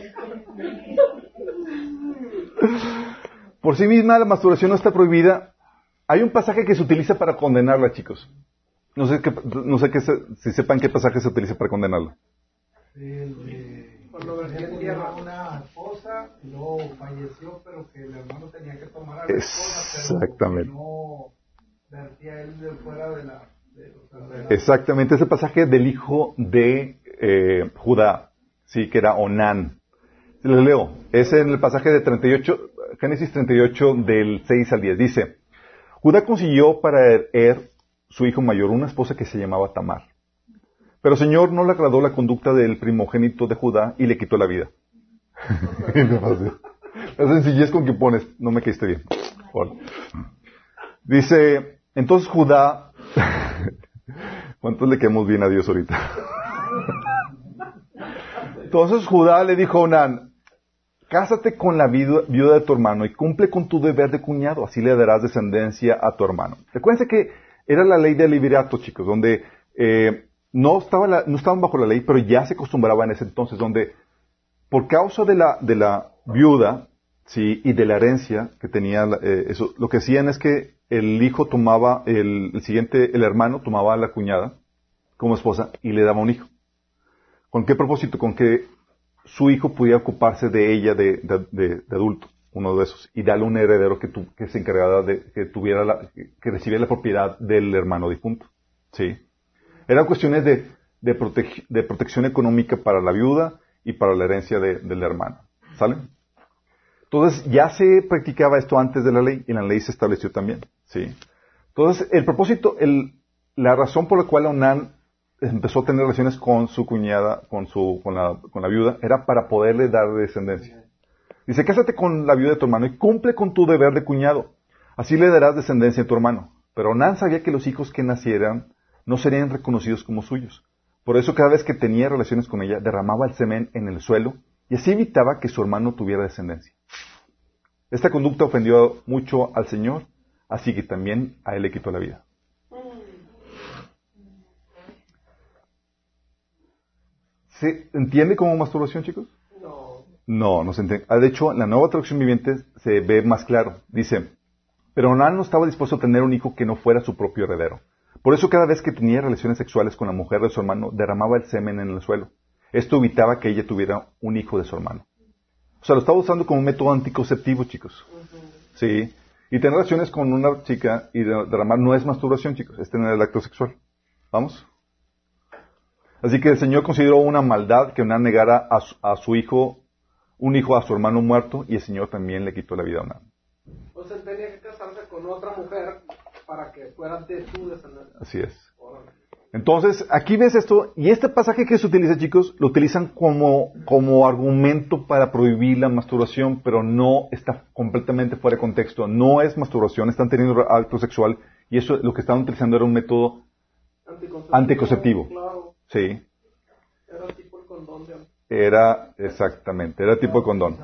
Por sí misma la masturbación no está prohibida. Hay un pasaje que se utiliza para condenarla, chicos. No sé, qué, no sé qué si sepan qué pasaje se utiliza para condenarla. Cuando tierra una esposa y luego falleció, pero que el hermano tenía que tomar a la esposa, Exactamente. no vertía él de fuera de la... Exactamente, ese pasaje del hijo de eh, Judá, sí, que era Onán. Les leo, es en el pasaje de 38, Génesis 38 del 6 al 10. Dice, Judá consiguió para Er, su hijo mayor, una esposa que se llamaba Tamar. Pero el Señor no le agradó la conducta del primogénito de Judá y le quitó la vida. *laughs* la sencillez con que pones, no me caíste bien. Dice, entonces Judá, *laughs* ¿cuántos le quedamos bien a Dios ahorita? *laughs* entonces Judá le dijo a Onán, Cásate con la viuda de tu hermano y cumple con tu deber de cuñado, así le darás descendencia a tu hermano. Recuerden que era la ley del liberato, chicos, donde eh, no, estaba no estaban bajo la ley, pero ya se acostumbraba en ese entonces, donde por causa de la, de la viuda sí, y de la herencia que tenía, eh, eso, lo que hacían es que el hijo tomaba, el, el siguiente, el hermano tomaba a la cuñada como esposa y le daba un hijo. ¿Con qué propósito? Con que su hijo pudiera ocuparse de ella de, adulto, uno de esos, y darle un heredero que, que se encargara de, que tuviera la, que recibiera la propiedad del hermano difunto. ¿Sí? Eran cuestiones de, de, protección económica para la viuda y para la herencia del hermano. ¿Sale? Entonces, ya se practicaba esto antes de la ley y la ley se estableció también. ¿Sí? Entonces, el propósito, el, la razón por la cual Onan empezó a tener relaciones con su cuñada, con su, con la, con la viuda, era para poderle dar descendencia. Dice, cásate con la viuda de tu hermano y cumple con tu deber de cuñado. Así le darás descendencia a tu hermano. Pero Nan sabía que los hijos que nacieran no serían reconocidos como suyos. Por eso cada vez que tenía relaciones con ella, derramaba el semen en el suelo y así evitaba que su hermano tuviera descendencia. Esta conducta ofendió mucho al Señor, así que también a él le quitó la vida. ¿Se entiende como masturbación, chicos? No. No, no se entiende. Ah, De hecho, en la nueva traducción viviente se ve más claro. Dice, pero Onán no estaba dispuesto a tener un hijo que no fuera su propio heredero. Por eso cada vez que tenía relaciones sexuales con la mujer de su hermano, derramaba el semen en el suelo. Esto evitaba que ella tuviera un hijo de su hermano. O sea, lo estaba usando como método anticonceptivo, chicos. Sí. Y tener relaciones con una chica y de- derramar no es masturbación, chicos, es tener el acto sexual. ¿Vamos? Así que el Señor consideró una maldad que Onán negara a su, a su hijo, un hijo a su hermano muerto, y el Señor también le quitó la vida a Onán. O sea, tenía que casarse con otra mujer para que fuera de su descendencia. Así es. Entonces, aquí ves esto, y este pasaje que se utiliza, chicos, lo utilizan como, como argumento para prohibir la masturbación, pero no está completamente fuera de contexto. No es masturbación, están teniendo acto sexual, y eso lo que estaban utilizando era un método, Anticonceptivo. Anticonceptivo. Claro. Sí, Era tipo el condón de antes. era exactamente, era tipo de condón.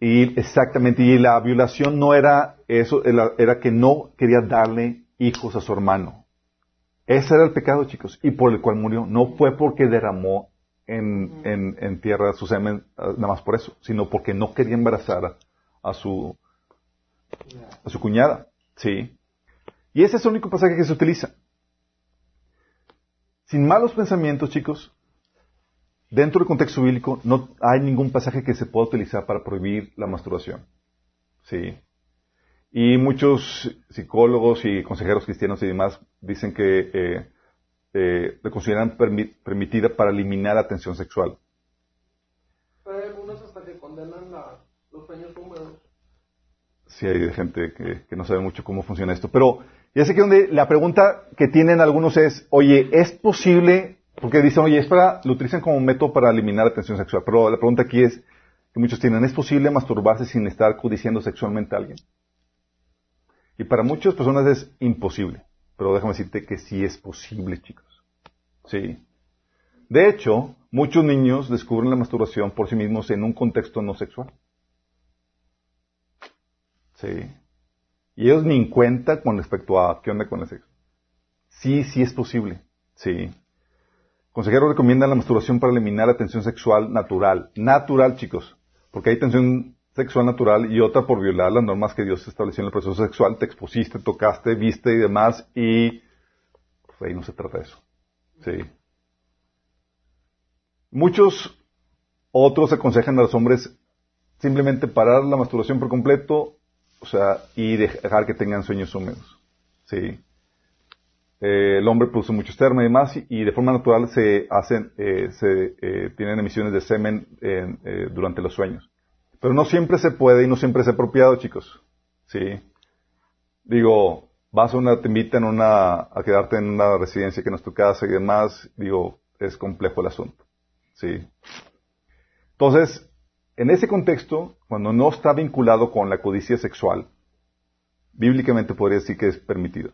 Y exactamente, y la violación no era eso, era, que no quería darle hijos a su hermano. Ese era el pecado, chicos, y por el cual murió. No fue porque derramó en, en, en tierra su semen, ah, nada más por eso, sino porque no quería embarazar a, a su, a su cuñada. Sí. Y ese es el único pasaje que se utiliza. Sin malos pensamientos, chicos, dentro del contexto bíblico no hay ningún pasaje que se pueda utilizar para prohibir la masturbación. Sí. Y muchos psicólogos y consejeros cristianos y demás dicen que eh, eh, la consideran permi- permitida para eliminar la tensión sexual. Pero hay algunos hasta que condenan los sueños húmedos. Sí, hay gente que, que no sabe mucho cómo funciona esto. Pero ya sé que donde la pregunta que tienen algunos es, oye, ¿es posible? Porque dicen, oye, es para, lo utilizan como método para eliminar la tensión sexual. Pero la pregunta aquí es, que muchos tienen, ¿es posible masturbarse sin estar codiciando sexualmente a alguien? Y para muchas personas es imposible. Pero déjame decirte que sí es posible, chicos. Sí. De hecho, muchos niños descubren la masturbación por sí mismos en un contexto no sexual. Sí. Y ellos ni en cuenta con respecto a qué onda con el sexo. Sí, sí es posible. Sí. Consejeros recomiendan la masturbación para eliminar la tensión sexual natural. Natural, chicos. Porque hay tensión sexual natural y otra por violar las normas que Dios estableció en el proceso sexual. Te expusiste, tocaste, viste y demás. Y pues ahí no se trata de eso. Sí. Muchos otros aconsejan a los hombres simplemente parar la masturbación por completo, o sea, y dejar que tengan sueños húmedos. Sí. Eh, el hombre produce mucho esperma y demás, y, de forma natural se hacen, eh, se eh, tienen emisiones de semen en, eh, durante los sueños. Pero no siempre se puede y no siempre es apropiado, chicos. Sí. Digo, vas a una, te invitan una, a quedarte en una residencia que no es tu casa y demás, digo, es complejo el asunto. Sí. Entonces, en ese contexto, cuando no está vinculado con la codicia sexual, bíblicamente podría decir que es permitido.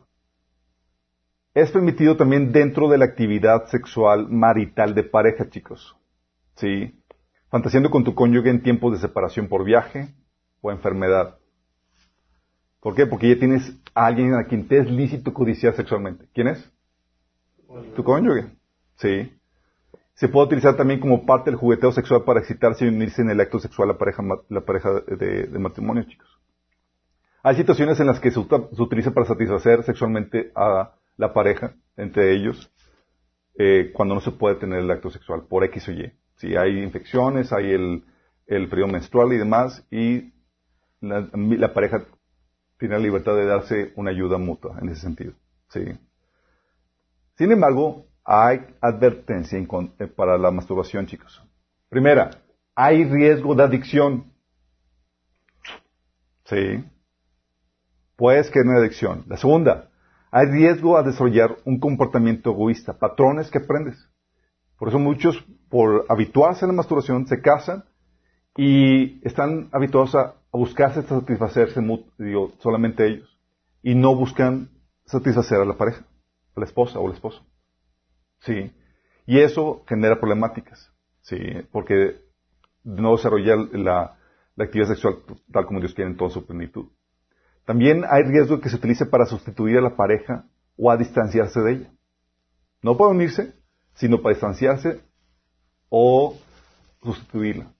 Es permitido también dentro de la actividad sexual marital de pareja, chicos. Sí. Fantaseando con tu cónyuge en tiempos de separación por viaje o enfermedad. ¿Por qué? Porque ya tienes a alguien a quien te es lícito codiciar sexualmente. ¿Quién es? Tu cónyuge. Sí. Se puede utilizar también como parte del jugueteo sexual para excitarse y unirse en el acto sexual la pareja, la pareja de, matrimonio, chicos. Hay situaciones en las que se, se utiliza para satisfacer sexualmente a la pareja, entre ellos, eh, cuando no se puede tener el acto sexual por X o Y. Si hay infecciones, hay el, el periodo menstrual y demás, y la, la pareja tiene la libertad de darse una ayuda mutua en ese sentido. Sí. Sin embargo, hay advertencia eh, para la masturbación, chicos. Primera, hay riesgo de adicción. Sí. Puedes en una adicción. La segunda, hay riesgo a desarrollar un comportamiento egoísta, patrones que aprendes. Por eso muchos, por habituarse a la masturbación, se casan y están habituados a, buscarse satisfacerse digo, solamente ellos y no buscan satisfacer a la pareja. a la esposa o al esposo. Sí. Y eso genera problemáticas. Sí. Porque no desarrolla la, actividad sexual tal como Dios quiere en toda su plenitud. También hay riesgo que se utilice para sustituir a la pareja o a distanciarse de ella. No para unirse, sino para distanciarse o sustituirla.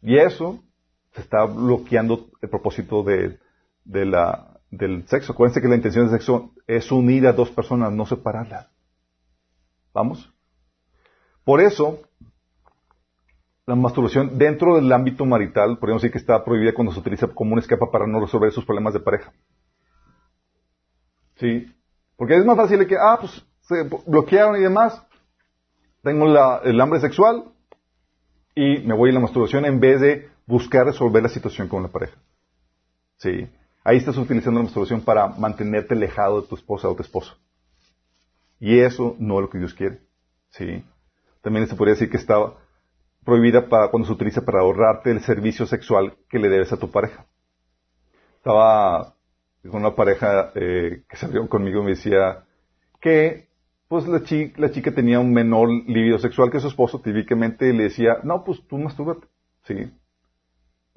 Y eso se está bloqueando el propósito de, del sexo. Acuérdense que la intención del sexo es unir a dos personas, no separarlas. ¿Vamos? Por eso, la masturbación dentro del ámbito marital, podríamos decir que está prohibida cuando se utiliza como un escape para no resolver sus problemas de pareja. ¿Sí? Porque es más fácil que, ah, pues se bloquearon y demás, tengo el hambre sexual y me voy a la masturbación en vez de buscar resolver la situación con la pareja. ¿Sí? Ahí estás utilizando la masturbación para mantenerte alejado de tu esposa o tu esposo. Y eso no es lo que Dios quiere. ¿Sí? También se podría decir que estaba prohibida para, cuando se utiliza para ahorrarte el servicio sexual que le debes a tu pareja. Estaba con una pareja eh, que se abrió conmigo y me decía que pues la chica, la chica tenía un menor libido sexual que su esposo, típicamente le decía, no, pues tú mastúrbate, ¿sí?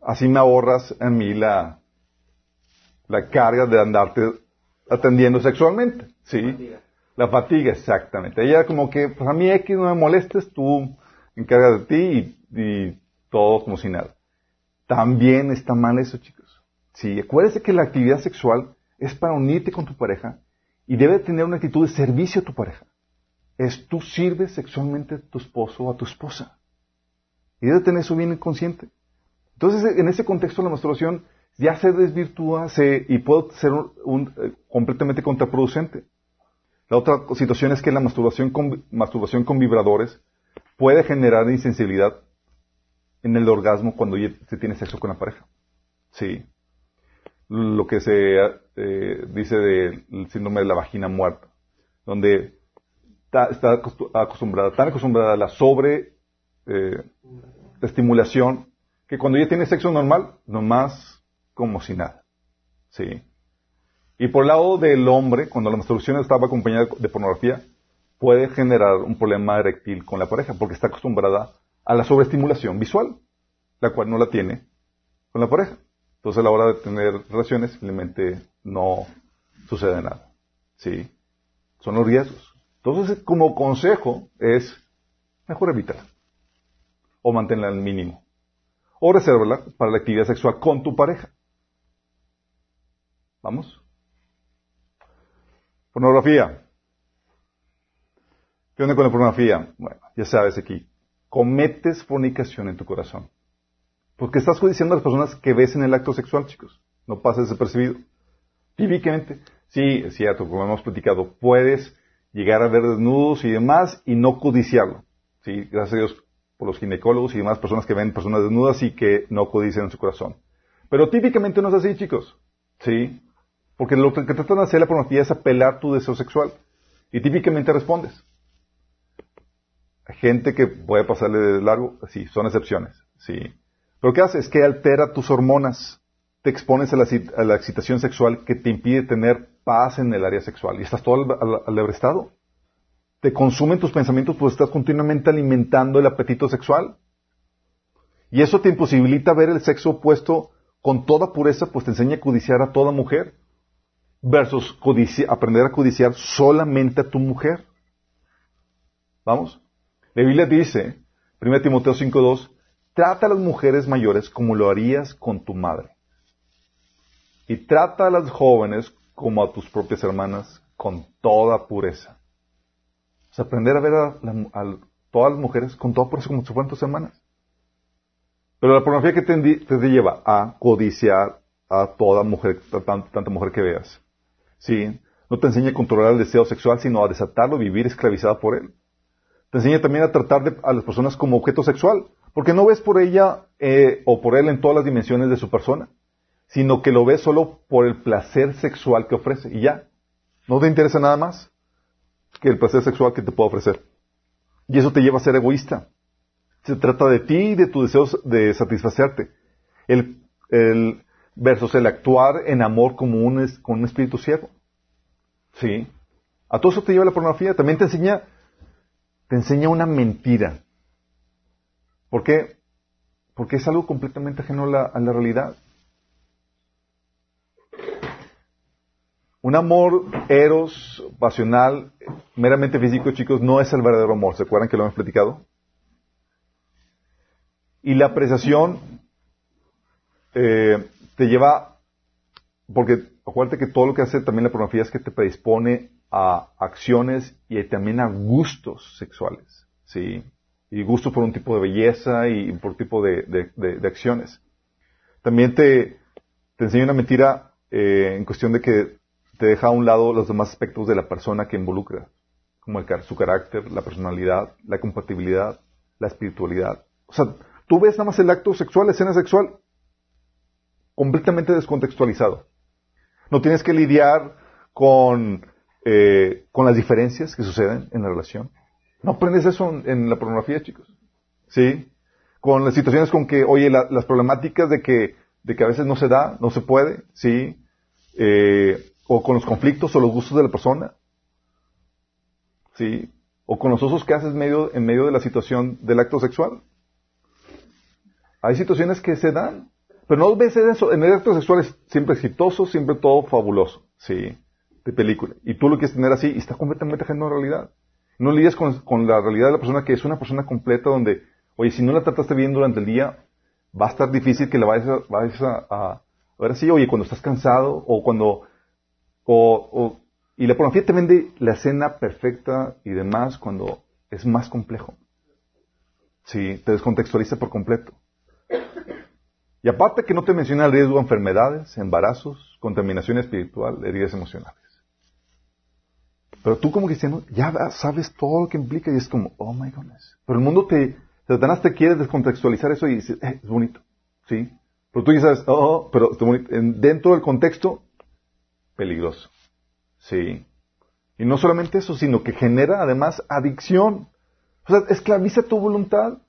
Así me ahorras a mí la, la carga de andarte atendiendo sexualmente, ¿sí? La fatiga. Exactamente. Ella como que, pues a mí X no me molestes, tú encarga de ti y, todo como si nada. También está mal eso, chicos. Sí, acuérdense que la actividad sexual es para unirte con tu pareja y debe tener una actitud de servicio a tu pareja. Es tú sirves sexualmente a tu esposo o a tu esposa. Y debe tener eso bien consciente. Entonces, en ese contexto, la masturbación ya se desvirtúa y puede ser un, eh, completamente contraproducente. La otra situación es que la masturbación con, masturbación con vibradores puede generar insensibilidad en el orgasmo cuando se tiene sexo con la pareja. Sí. Lo que se eh, dice del síndrome de la vagina muerta, donde está, acostumbrada, tan acostumbrada a la sobre eh, estimulación que cuando ella tiene sexo normal, nomás como si nada. Sí. Y por el lado del hombre, cuando la masturbación estaba acompañada de pornografía, puede generar un problema eréctil con la pareja, porque está acostumbrada a la sobreestimulación visual, la cual no la tiene con la pareja. Entonces a la hora de tener relaciones simplemente no sucede nada. ¿Sí? Son los riesgos. Entonces, como consejo es mejor evitarla. O mantenerla al mínimo. O resérvala para la actividad sexual con tu pareja. ¿Vamos? Pornografía. ¿Qué onda con la pornografía? Bueno, ya sabes aquí. Cometes fornicación en tu corazón. Porque estás judiciando a las personas que ves en el acto sexual, chicos. No pases desapercibido. Típicamente, sí, es cierto, como hemos platicado, puedes llegar a ver desnudos y demás y no codiciarlo. Sí, gracias a Dios por los ginecólogos y demás personas que ven personas desnudas y que no codician en su corazón. Pero típicamente no es así, chicos. Sí, porque lo que tratan de hacer la pornografía es apelar tu deseo sexual. Y típicamente respondes gente que puede pasarle de largo, sí, son excepciones, sí. Pero ¿qué hace? Es que altera tus hormonas, te expones a la, excitación sexual que te impide tener paz en el área sexual y estás todo al, estado. Te consumen tus pensamientos pues estás continuamente alimentando el apetito sexual. Y eso te imposibilita ver el sexo opuesto con toda pureza, pues te enseña a codiciar a toda mujer, versus aprender a codiciar solamente a tu mujer. ¿Vamos? La Biblia dice, 1 Timoteo 5.2, trata a las mujeres mayores como lo harías con tu madre. Y trata a las jóvenes como a tus propias hermanas con toda pureza. O sea, aprender a ver a, todas las mujeres con toda pureza como si fueran tus hermanas. Pero la pornografía que te, lleva a codiciar a toda mujer, tanta mujer que veas. ¿Sí? No te enseña a controlar el deseo sexual, sino a desatarlo, vivir esclavizada por él. Te enseña también a tratar a las personas como objeto sexual, porque no ves por ella eh, o por él en todas las dimensiones de su persona, sino que lo ves solo por el placer sexual que ofrece y ya. No te interesa nada más que el placer sexual que te puede ofrecer. Y eso te lleva a ser egoísta. Se trata de ti y de tus deseos de satisfacerte. El, el versus el actuar en amor como un, con un espíritu ciego. ¿Sí? A todo eso te lleva la pornografía. También te enseña, te enseña una mentira. ¿Por qué? Porque es algo completamente ajeno a la, a la realidad. Un amor eros, pasional, meramente físico, chicos, no es el verdadero amor. ¿Se acuerdan que lo hemos platicado? Y la apreciación eh, te lleva, porque acuérdate que todo lo que hace también la pornografía es que te predispone a acciones y también a gustos sexuales, ¿sí? Y gustos por un tipo de belleza y por tipo de, acciones. También te, te enseña una mentira eh, en cuestión de que te deja a un lado los demás aspectos de la persona que involucra, como el, su carácter, la personalidad, la compatibilidad, la espiritualidad. O sea, tú ves nada más el acto sexual, la escena sexual, completamente descontextualizado. No tienes que lidiar con, eh, con las diferencias que suceden en la relación. No aprendes eso en, la pornografía, chicos. ¿Sí? Con las situaciones con que, oye, las problemáticas de que, de que a veces no se da, no se puede, ¿sí? Eh, o con los conflictos o los gustos de la persona. ¿Sí? O con los osos que haces medio, en medio de la situación del acto sexual. Hay situaciones que se dan, pero no ves eso. En el acto sexual es siempre exitoso, siempre todo fabuloso, ¿sí? De película. Y tú lo quieres tener así y está completamente ajeno a la realidad. No lidias con, con, la realidad de la persona que es una persona completa donde, oye, si no la trataste bien durante el día, va a estar difícil que la vayas a, vayas a, a, ver así, oye, cuando estás cansado o cuando o, y la pornografía te vende la escena perfecta y demás cuando es más complejo. Sí, te descontextualiza por completo. Y aparte que no te menciona el riesgo de enfermedades, embarazos, contaminación espiritual, heridas emocionales. Pero tú como cristiano ya sabes todo lo que implica y es como, oh my goodness. Pero el mundo te, Satanás te quiere descontextualizar eso y dices, eh, es bonito. ¿Sí? Pero tú ya sabes, oh, oh pero dentro del contexto peligroso. Sí. Y no solamente eso, sino que genera además adicción. O sea, esclaviza tu voluntad.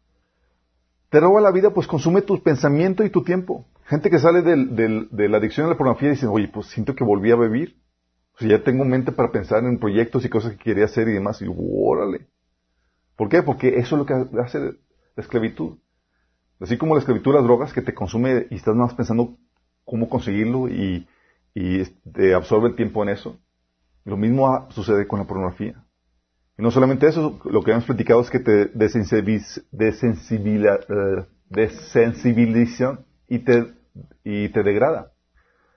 Te roba la vida, pues consume tu pensamiento y tu tiempo. Gente que sale de la adicción a la pornografía dice, oye, pues siento que volví a vivir. O sea, ya tengo mente para pensar en proyectos y cosas que quería hacer y demás. Y órale. ¿Por qué? Porque eso es lo que hace la esclavitud. Así como la esclavitud, las drogas que te consume y estás más pensando cómo conseguirlo y y te absorbe el tiempo en eso. Lo mismo sucede con la pornografía. Y no solamente eso, lo que hemos platicado es que te desensibiliza, eh, desensibiliza y te, y te degrada.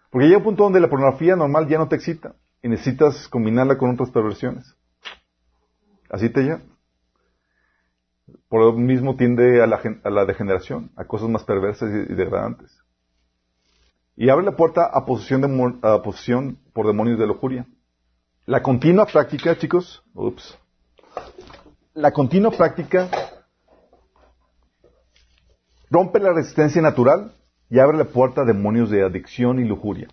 Porque llega un punto donde la pornografía normal ya no te excita y necesitas combinarla con otras perversiones. Así te lleva. Por lo mismo tiende a la, a la degeneración, a cosas más perversas y degradantes. Y abre la puerta a posesión, a posesión por demonios de lujuria. La continua práctica, chicos, ups, la continua práctica rompe la resistencia natural y abre la puerta a demonios de adicción y lujuria.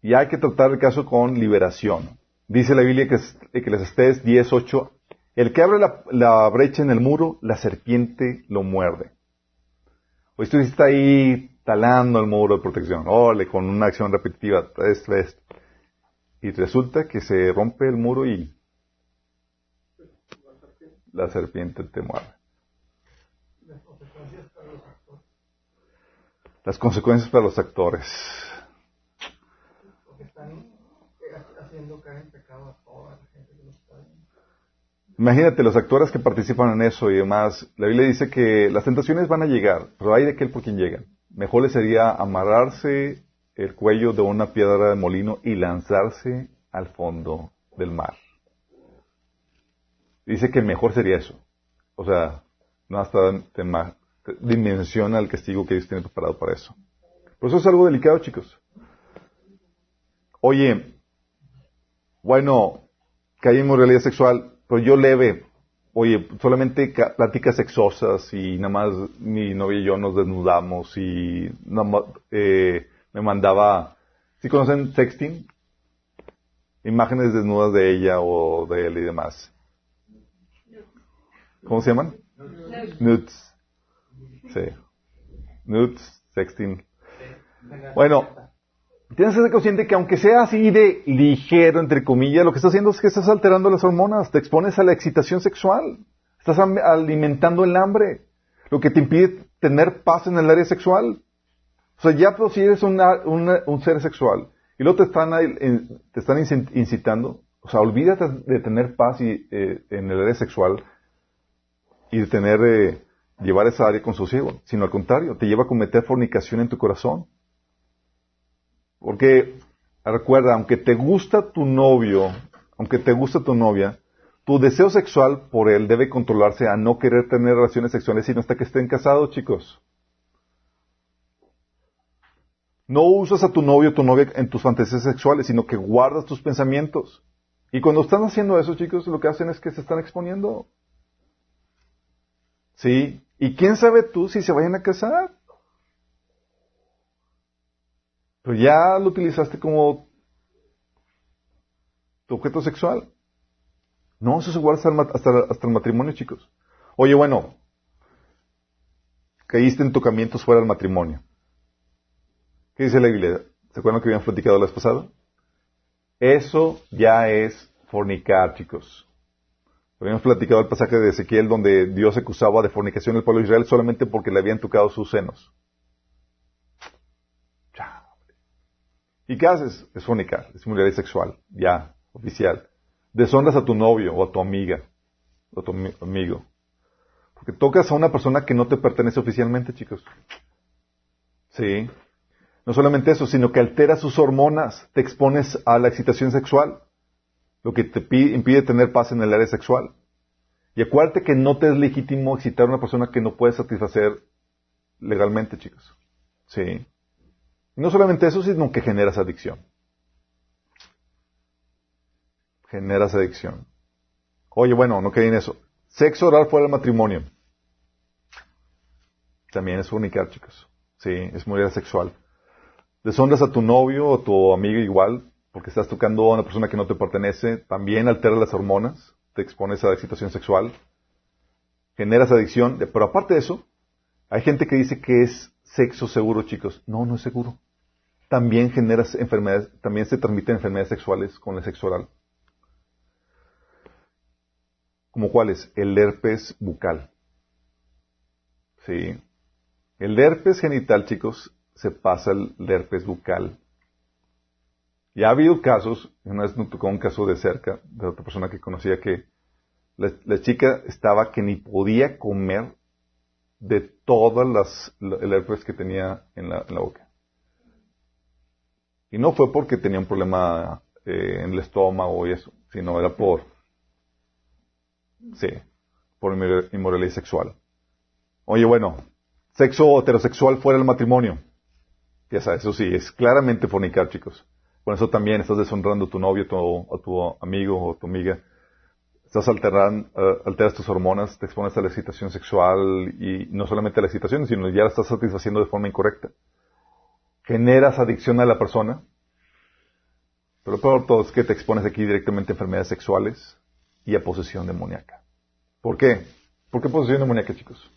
Y hay que tratar el caso con liberación. Dice la Biblia que, que les 10.8, el que abre la, brecha en el muro, la serpiente lo muerde. Hoy tú está ahí talando el muro de protección, ole, con una acción repetitiva, esto, esto. Y resulta que se rompe el muro y la serpiente te muerde. Las consecuencias para los actores. Porque están haciendo caer en pecado a toda la gente que los está Imagínate, los actores que participan en eso y demás, la Biblia dice que las tentaciones van a llegar, pero hay de aquel por quien llegan. Mejor le sería amarrarse el cuello de una piedra de molino y lanzarse al fondo del mar. Dice que mejor sería eso. O sea, no hasta dimensiona el castigo que Dios tiene preparado para eso. Por eso es algo delicado, chicos. Oye, bueno, que hay inmoralidad sexual, pero yo leve, oye, solamente pláticas sexosas y nada más mi novia y yo nos desnudamos y eh, me mandaba, ¿sí conocen sexting? Imágenes desnudas de ella o de él y demás. ¿Cómo se llaman? Nudes. Sí. Nudes, sexting. Bueno, Tienes que ser consciente que aunque sea así de ligero, entre comillas, lo que estás haciendo es que estás alterando las hormonas, te expones a la excitación sexual, estás alimentando el hambre, lo que te impide tener paz en el área sexual. O sea, ya pues, si eres un ser sexual y luego te están, te están incitando, o sea, olvídate de tener paz y, eh, en el área sexual y tener, eh, llevar esa área con sosiego, sino al contrario, te lleva a cometer fornicación en tu corazón. Porque, recuerda, aunque te gusta tu novio, aunque te gusta tu novia, tu deseo sexual por él debe controlarse a no querer tener relaciones sexuales sino hasta que estén casados, chicos. No usas a tu novio o tu novia en tus fantasías sexuales, sino que guardas tus pensamientos. Y cuando están haciendo eso, chicos, lo que hacen es que se están exponiendo. ¿Sí? ¿Y quién sabe tú si se vayan a casar? Pero ya lo utilizaste como tu objeto sexual. No, eso se guarda hasta, hasta el matrimonio, chicos. Oye, bueno, caíste en tocamientos fuera del matrimonio. ¿Qué dice la Biblia? ¿Se acuerdan que habían platicado la vez pasada? Eso ya es fornicar, chicos. Habíamos platicado el pasaje de Ezequiel donde Dios acusaba de fornicación al pueblo de Israel solamente porque le habían tocado sus senos. ¿Y qué haces? Es fornicar, es inmoralidad sexual, ya, oficial. Deshonras a tu novio o a tu amiga o a tu ami- amigo. Porque tocas a una persona que no te pertenece oficialmente, chicos. Sí. No solamente eso, sino que alteras sus hormonas, te expones a la excitación sexual, lo que te pi- impide tener paz en el área sexual. Y acuérdate que no te es legítimo excitar a una persona que no puedes satisfacer legalmente, chicos. Sí. No solamente eso, sino que generas adicción. Generas adicción. Oye, bueno, no quede en eso. Sexo oral fuera del matrimonio. También es fornicar, chicos. Sí, es morir sexual. Deshonras a tu novio o tu amigo igual, porque estás tocando a una persona que no te pertenece. También altera las hormonas, te expones a la excitación sexual. Generas adicción. Pero aparte de eso, hay gente que dice que es sexo seguro, chicos. No, no es seguro. También generas enfermedades, también se transmiten enfermedades sexuales con el sexo oral. ¿Como cuáles? El herpes bucal. Sí. El herpes genital, chicos, se pasa el herpes bucal. Ya ha habido casos, una vez me tocó un caso de cerca, de otra persona que conocía que la, chica estaba que ni podía comer de todas las, el herpes que tenía en la, en la boca. Y no fue porque tenía un problema eh, en el estómago y eso, sino era por, sí, por inmor- inmoralidad sexual. Oye, bueno, sexo heterosexual fuera del matrimonio. Ya sabes, eso sí, es claramente fornicar, chicos. Con eso también estás deshonrando a tu novio, tu- a tu amigo o tu amiga. Estás alterando, eh, alteras tus hormonas, te expones a la excitación sexual y no solamente a la excitación, sino ya la estás satisfaciendo de forma incorrecta. Generas adicción a la persona. Pero lo peor todo es que te expones aquí directamente a enfermedades sexuales y a posesión demoníaca. ¿Por qué? ¿Por qué posesión demoníaca, chicos?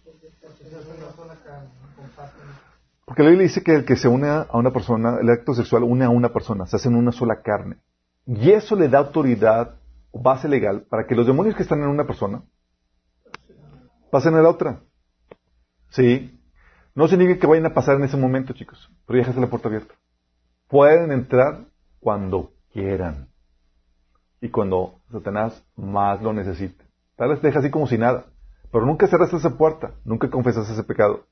Porque la Biblia dice que el que se une a una persona, el acto sexual une a una persona, se hacen una sola carne. Y eso le da autoridad o base legal para que los demonios que están en una persona pasen a la otra. Sí. No significa que vayan a pasar en ese momento, chicos, pero dejaste la puerta abierta. Pueden entrar cuando quieran. Y cuando Satanás más lo necesite. Tal vez deja así como si nada. Pero nunca cerraste esa puerta, nunca confesaste ese pecado.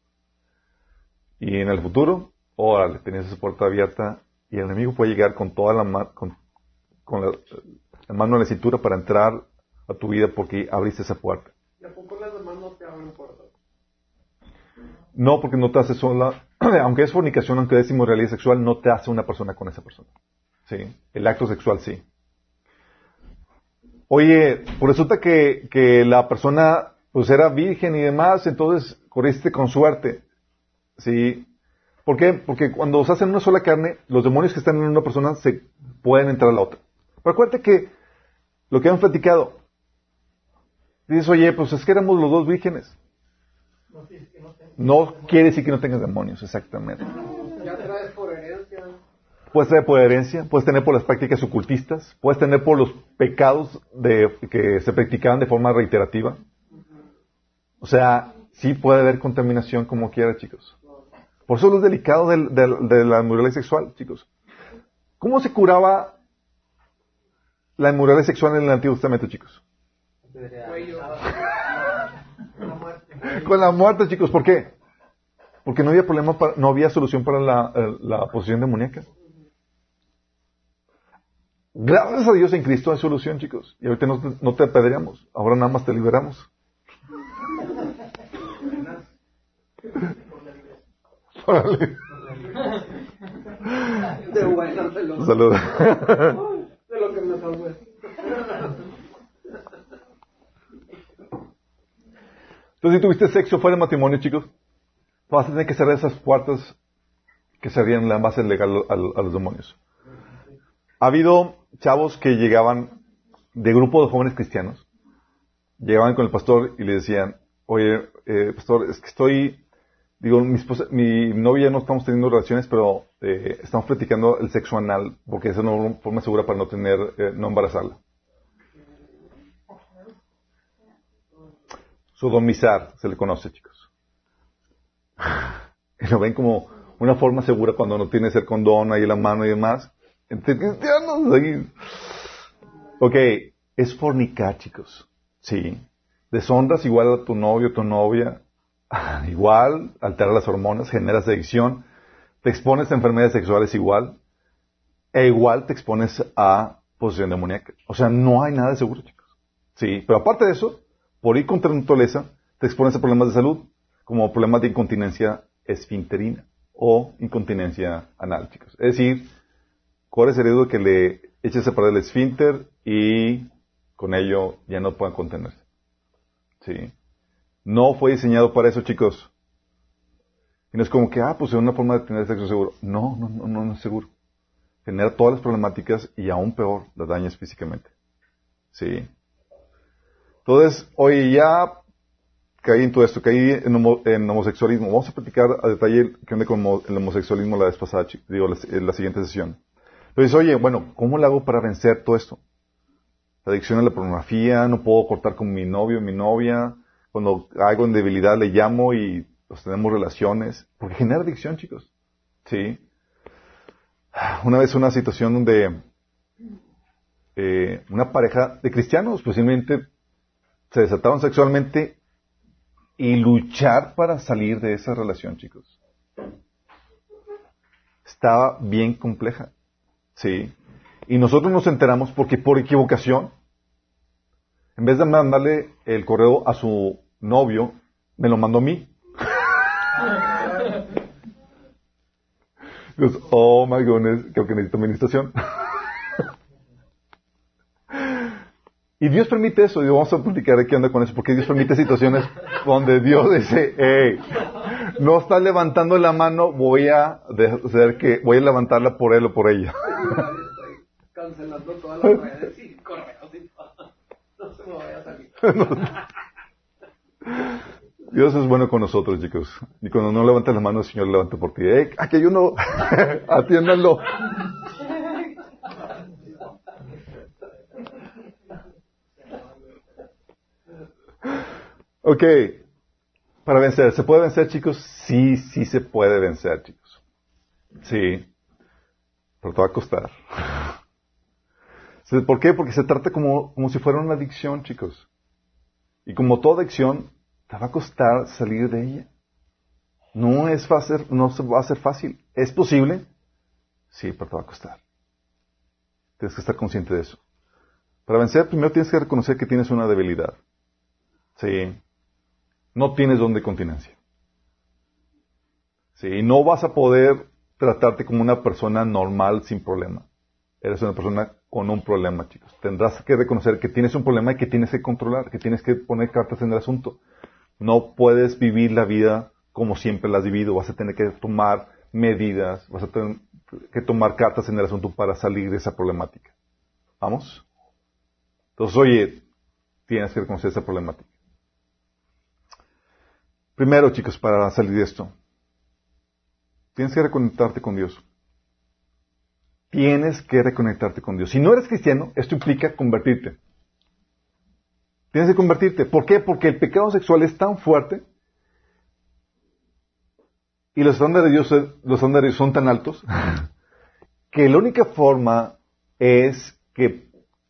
Y en el futuro, órale, tenías esa puerta abierta y el enemigo puede llegar con toda la, ma- con, con la, la mano en la cintura para entrar a tu vida porque abriste esa puerta. ¿Y a poco las demás no te abren puertas? No, porque no te hace sola, *clears throat* aunque es fornicación, aunque es inmoralidad sexual, no te hace una persona con esa persona. Sí, el acto sexual sí. Oye, pues resulta que, que la persona pues era virgen y demás, entonces corriste con suerte. Sí. ¿Por qué? Porque cuando se hacen una sola carne, los demonios que están en una persona se pueden entrar a la otra. Pero acuérdate que lo que han platicado, dices, oye, pues es que éramos los dos vírgenes. No, sí, es que no tengo. No quiere decir que no tengas demonios, exactamente. Ya traes por herencia. puedes tener por herencia, puedes tener por las prácticas ocultistas, puedes tener por los pecados de, que se practicaban de forma reiterativa. O sea, sí puede haber contaminación como quiera, chicos. Por eso es delicado del- del- de la inmoralidad sexual, chicos. ¿Cómo se curaba la inmoralidad sexual en el Antiguo Testamento, chicos? Con la muerte, chicos. ¿Por qué? Porque no había problema, para- no había solución para la, eh, la posesión demoníaca. Gracias a Dios en Cristo hay solución, chicos. Y ahorita no te apedreamos. Ahora nada más te liberamos. Órale. De bueno, de lo, Salud. de lo que me salvé. Entonces, si tuviste sexo fuera de matrimonio, chicos, vas a tener que cerrar esas puertas que cerrían la base legal a, a los demonios. Ha habido chavos que llegaban de grupo de jóvenes cristianos, llegaban con el pastor y le decían, oye, eh, pastor, es que estoy, digo, mi, esposa, mi novia no estamos teniendo relaciones, pero eh, estamos practicando el sexo anal, porque esa es una forma segura para no tener, eh, no embarazarla. Sodomizar, se le conoce, chicos. Y *laughs* lo ven como una forma segura cuando no tienes el condón ahí la mano y demás. Entre cristianos ahí. Ok, es fornicar, chicos. Sí. Deshonras igual a tu novio, tu novia. *laughs* Igual, altera las hormonas, generas adicción. Te expones a enfermedades sexuales igual. E igual te expones a posesión demoníaca. O sea, no hay nada de seguro, chicos. Sí, pero aparte de eso, por ir contra la naturaleza, te expones a problemas de salud, como problemas de incontinencia esfinterina o incontinencia anal, chicos. Es decir, corres el riesgo que le eches a perder el esfínter y con ello ya no puedan contenerse. Sí. No fue diseñado para eso, chicos. Y no es como que, ah, pues es una forma de tener sexo seguro. No, no, no, no, no es seguro. Genera todas las problemáticas y aún peor, las dañas físicamente. Sí. Entonces, oye, ya caí en todo esto, caí en, en homosexualismo. Vamos a platicar a detalle qué onda con el homosexualismo la vez pasada, digo, la, la siguiente sesión. Dices, oye, bueno, ¿cómo le hago para vencer todo esto? La adicción a la pornografía, no puedo cortar con mi novio, mi novia. Cuando hago en debilidad le llamo y pues tenemos relaciones. Porque genera adicción, chicos. Sí. Una vez una situación donde eh, una pareja de cristianos posiblemente se desataron sexualmente y luchar para salir de esa relación, chicos. Estaba bien compleja. Sí. Y nosotros nos enteramos porque por equivocación, en vez de mandarle el correo a su novio, me lo mandó a mí. *laughs* Dios, oh my goodness, creo que necesito administración. Y Dios permite eso, y vamos a platicar de qué onda con eso, porque Dios permite situaciones donde Dios dice, hey, no estás levantando la mano, voy a hacer que, voy a levantarla por él o por ella. Estoy cancelando todas las redes y correos y todo. No se me vaya a salir. *laughs* Dios es bueno con nosotros, chicos. Y cuando no levantas la mano, el Señor levanta por ti. ¡Eh, aquí hay uno! *laughs* Atiéndanlo. Ok. Para vencer. ¿Se puede vencer, chicos? Sí, sí se puede vencer, chicos. Sí. Pero te va a costar. *laughs* ¿Por qué? Porque se trata como, como si fuera una adicción, chicos. Y como toda adicción, te va a costar salir de ella. No es fácil, no va a ser fácil. ¿Es posible? Sí, pero te va a costar. Tienes que estar consciente de eso. Para vencer, primero tienes que reconocer que tienes una debilidad. Sí. No tienes don de continencia. Sí. No vas a poder tratarte como una persona normal sin problema. Eres una persona con un problema, chicos. Tendrás que reconocer que tienes un problema y que tienes que controlar, que tienes que poner cartas en el asunto. No puedes vivir la vida como siempre la has vivido. Vas a tener que tomar medidas, vas a tener que tomar cartas en el asunto para salir de esa problemática. ¿Vamos? Entonces, oye, tienes que reconocer esa problemática. Primero, chicos, para salir de esto, tienes que reconectarte con Dios. Tienes que reconectarte con Dios. Si no eres cristiano, esto implica convertirte. Tienes que convertirte. ¿Por qué? Porque el pecado sexual es tan fuerte y los estándares de Dios, los estándares son tan altos *laughs* que la única forma es que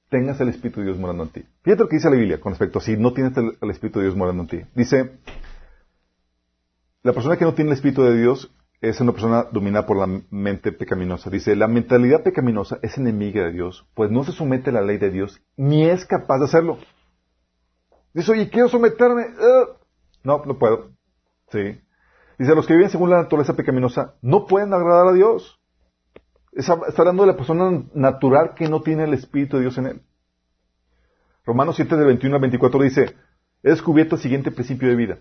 tengas el Espíritu de Dios morando en ti. Fíjate lo que dice la Biblia con respecto a si no tienes el, el Espíritu de Dios morando en ti. Dice, la persona que no tiene el Espíritu de Dios es una persona dominada por la mente pecaminosa. Dice, la mentalidad pecaminosa es enemiga de Dios, pues no se somete a la ley de Dios, ni es capaz de hacerlo. Dice, oye, quiero someterme. No, no puedo. Sí. Dice, los que viven según la naturaleza pecaminosa no pueden agradar a Dios. Está, hablando de la persona natural que no tiene el Espíritu de Dios en él. Romanos 7, de 21 al 24 dice, he descubierto el siguiente principio de vida.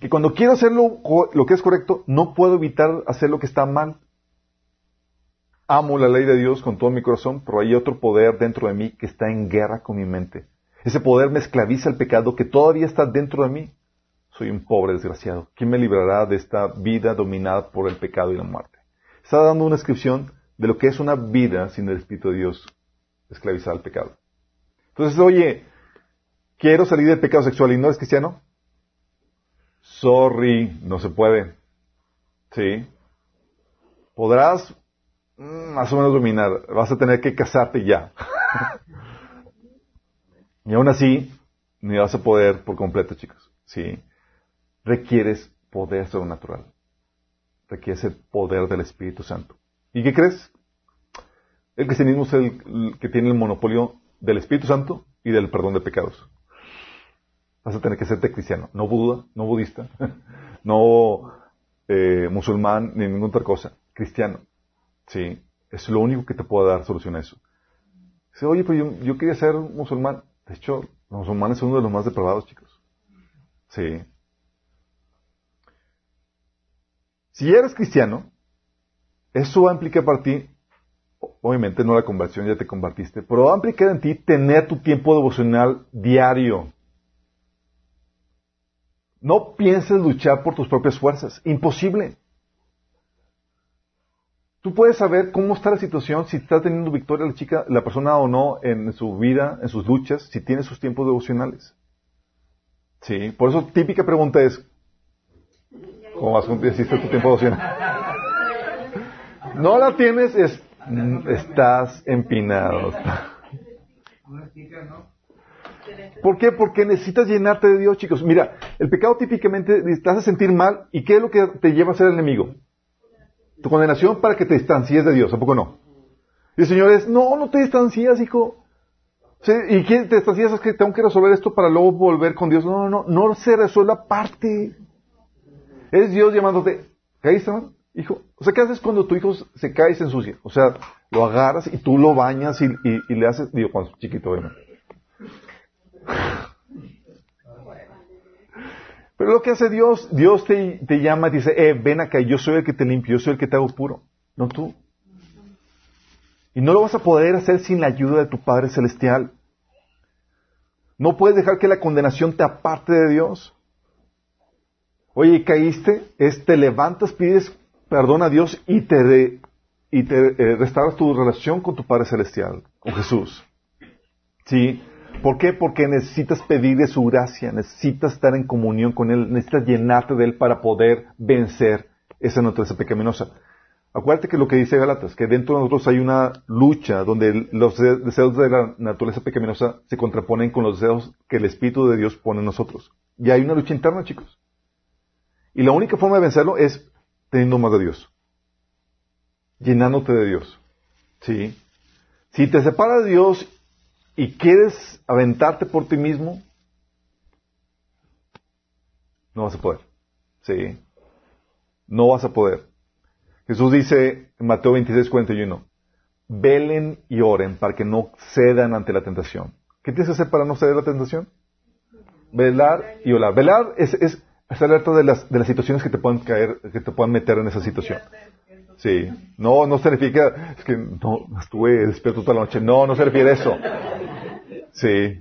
Que cuando quiero hacer lo, que es correcto, no puedo evitar hacer lo que está mal. Amo la ley de Dios con todo mi corazón, pero hay otro poder dentro de mí que está en guerra con mi mente. Ese poder me esclaviza el pecado que todavía está dentro de mí. Soy un pobre desgraciado. ¿Quién me librará de esta vida dominada por el pecado y la muerte? Está dando una descripción de lo que es una vida sin el Espíritu de Dios esclavizada al pecado. Entonces, oye, quiero salir del pecado sexual y no eres cristiano. Sorry, no se puede. ¿Sí? Podrás mm, más o menos dominar. Vas a tener que casarte ya. *laughs* y aún así, ni vas a poder por completo, chicos. ¿Sí? Requieres poder sobrenatural. Requieres el poder del Espíritu Santo. ¿Y qué crees? El cristianismo es el que tiene el monopolio del Espíritu Santo y del perdón de pecados. Vas a tener que serte cristiano, no buda, no budista, *laughs* no eh, musulmán, ni ninguna otra cosa. Cristiano. Sí. Es lo único que te puede dar solución a eso. Dice, oye, pues yo, yo quería ser musulmán. De hecho, los musulmanes son uno de los más depravados, chicos. Sí. Si eres cristiano, eso va a implicar para ti, obviamente no la conversión, ya te convertiste, pero va a implicar en ti tener tu tiempo devocional diario. No pienses luchar por tus propias fuerzas. Imposible. Tú puedes saber cómo está la situación, si está teniendo victoria la chica, la persona o no en su vida, en sus luchas, si tiene sus tiempos devocionales. Sí, por eso típica pregunta es, ¿cómo vas a tu tiempo devocional? No la tienes, es, estás empinado. ¿Por qué? Porque necesitas llenarte de Dios, chicos. Mira, el pecado típicamente te hace sentir mal. ¿Y qué es lo que te lleva a ser el enemigo? Tu condenación para que te distancies de Dios. ¿A poco no? Y el Señor es, no, no te distancias, hijo. ¿Y qué te distancias? Es que tengo que resolver esto para luego volver con Dios. No, no, no, no se resuelve aparte. Es Dios llamándote, ¿caíste, man? Hijo. O sea, ¿qué haces cuando tu hijo se cae y se ensucia? O sea, lo agarras y tú lo bañas y, le haces, digo, cuando chiquito, obviamente. Pero lo que hace Dios, Dios te, llama y dice, eh, ven acá, yo soy el que te limpio, yo soy el que te hago puro, no tú. Y no lo vas a poder hacer sin la ayuda de tu Padre Celestial. No puedes dejar que la condenación te aparte de Dios. Oye, caíste, es te levantas, pides perdón a Dios y te, y te eh, restauras tu relación con tu Padre Celestial, con Jesús. ¿Sí? ¿Por qué? Porque necesitas pedirle su gracia, necesitas estar en comunión con Él, necesitas llenarte de Él para poder vencer esa naturaleza pecaminosa. Acuérdate que lo que dice Galatas, que dentro de nosotros hay una lucha donde los deseos de la naturaleza pecaminosa se contraponen con los deseos que el Espíritu de Dios pone en nosotros. Y hay una lucha interna, chicos. Y la única forma de vencerlo es teniendo más de Dios. Llenándote de Dios. ¿Sí? Si te separa de Dios y quieres aventarte por ti mismo, no vas a poder. Sí. No vas a poder. Jesús dice en Mateo 26, 41, velen y oren para que no cedan ante la tentación. ¿Qué tienes que hacer para no ceder a la tentación? Velar y orar. Velar es, es, alerta de las, de las situaciones que te puedan caer, que te puedan meter en esa situación. Sí. No, no significa, es que no, estuve despierto toda la noche. No, no se refiere a eso. Sí.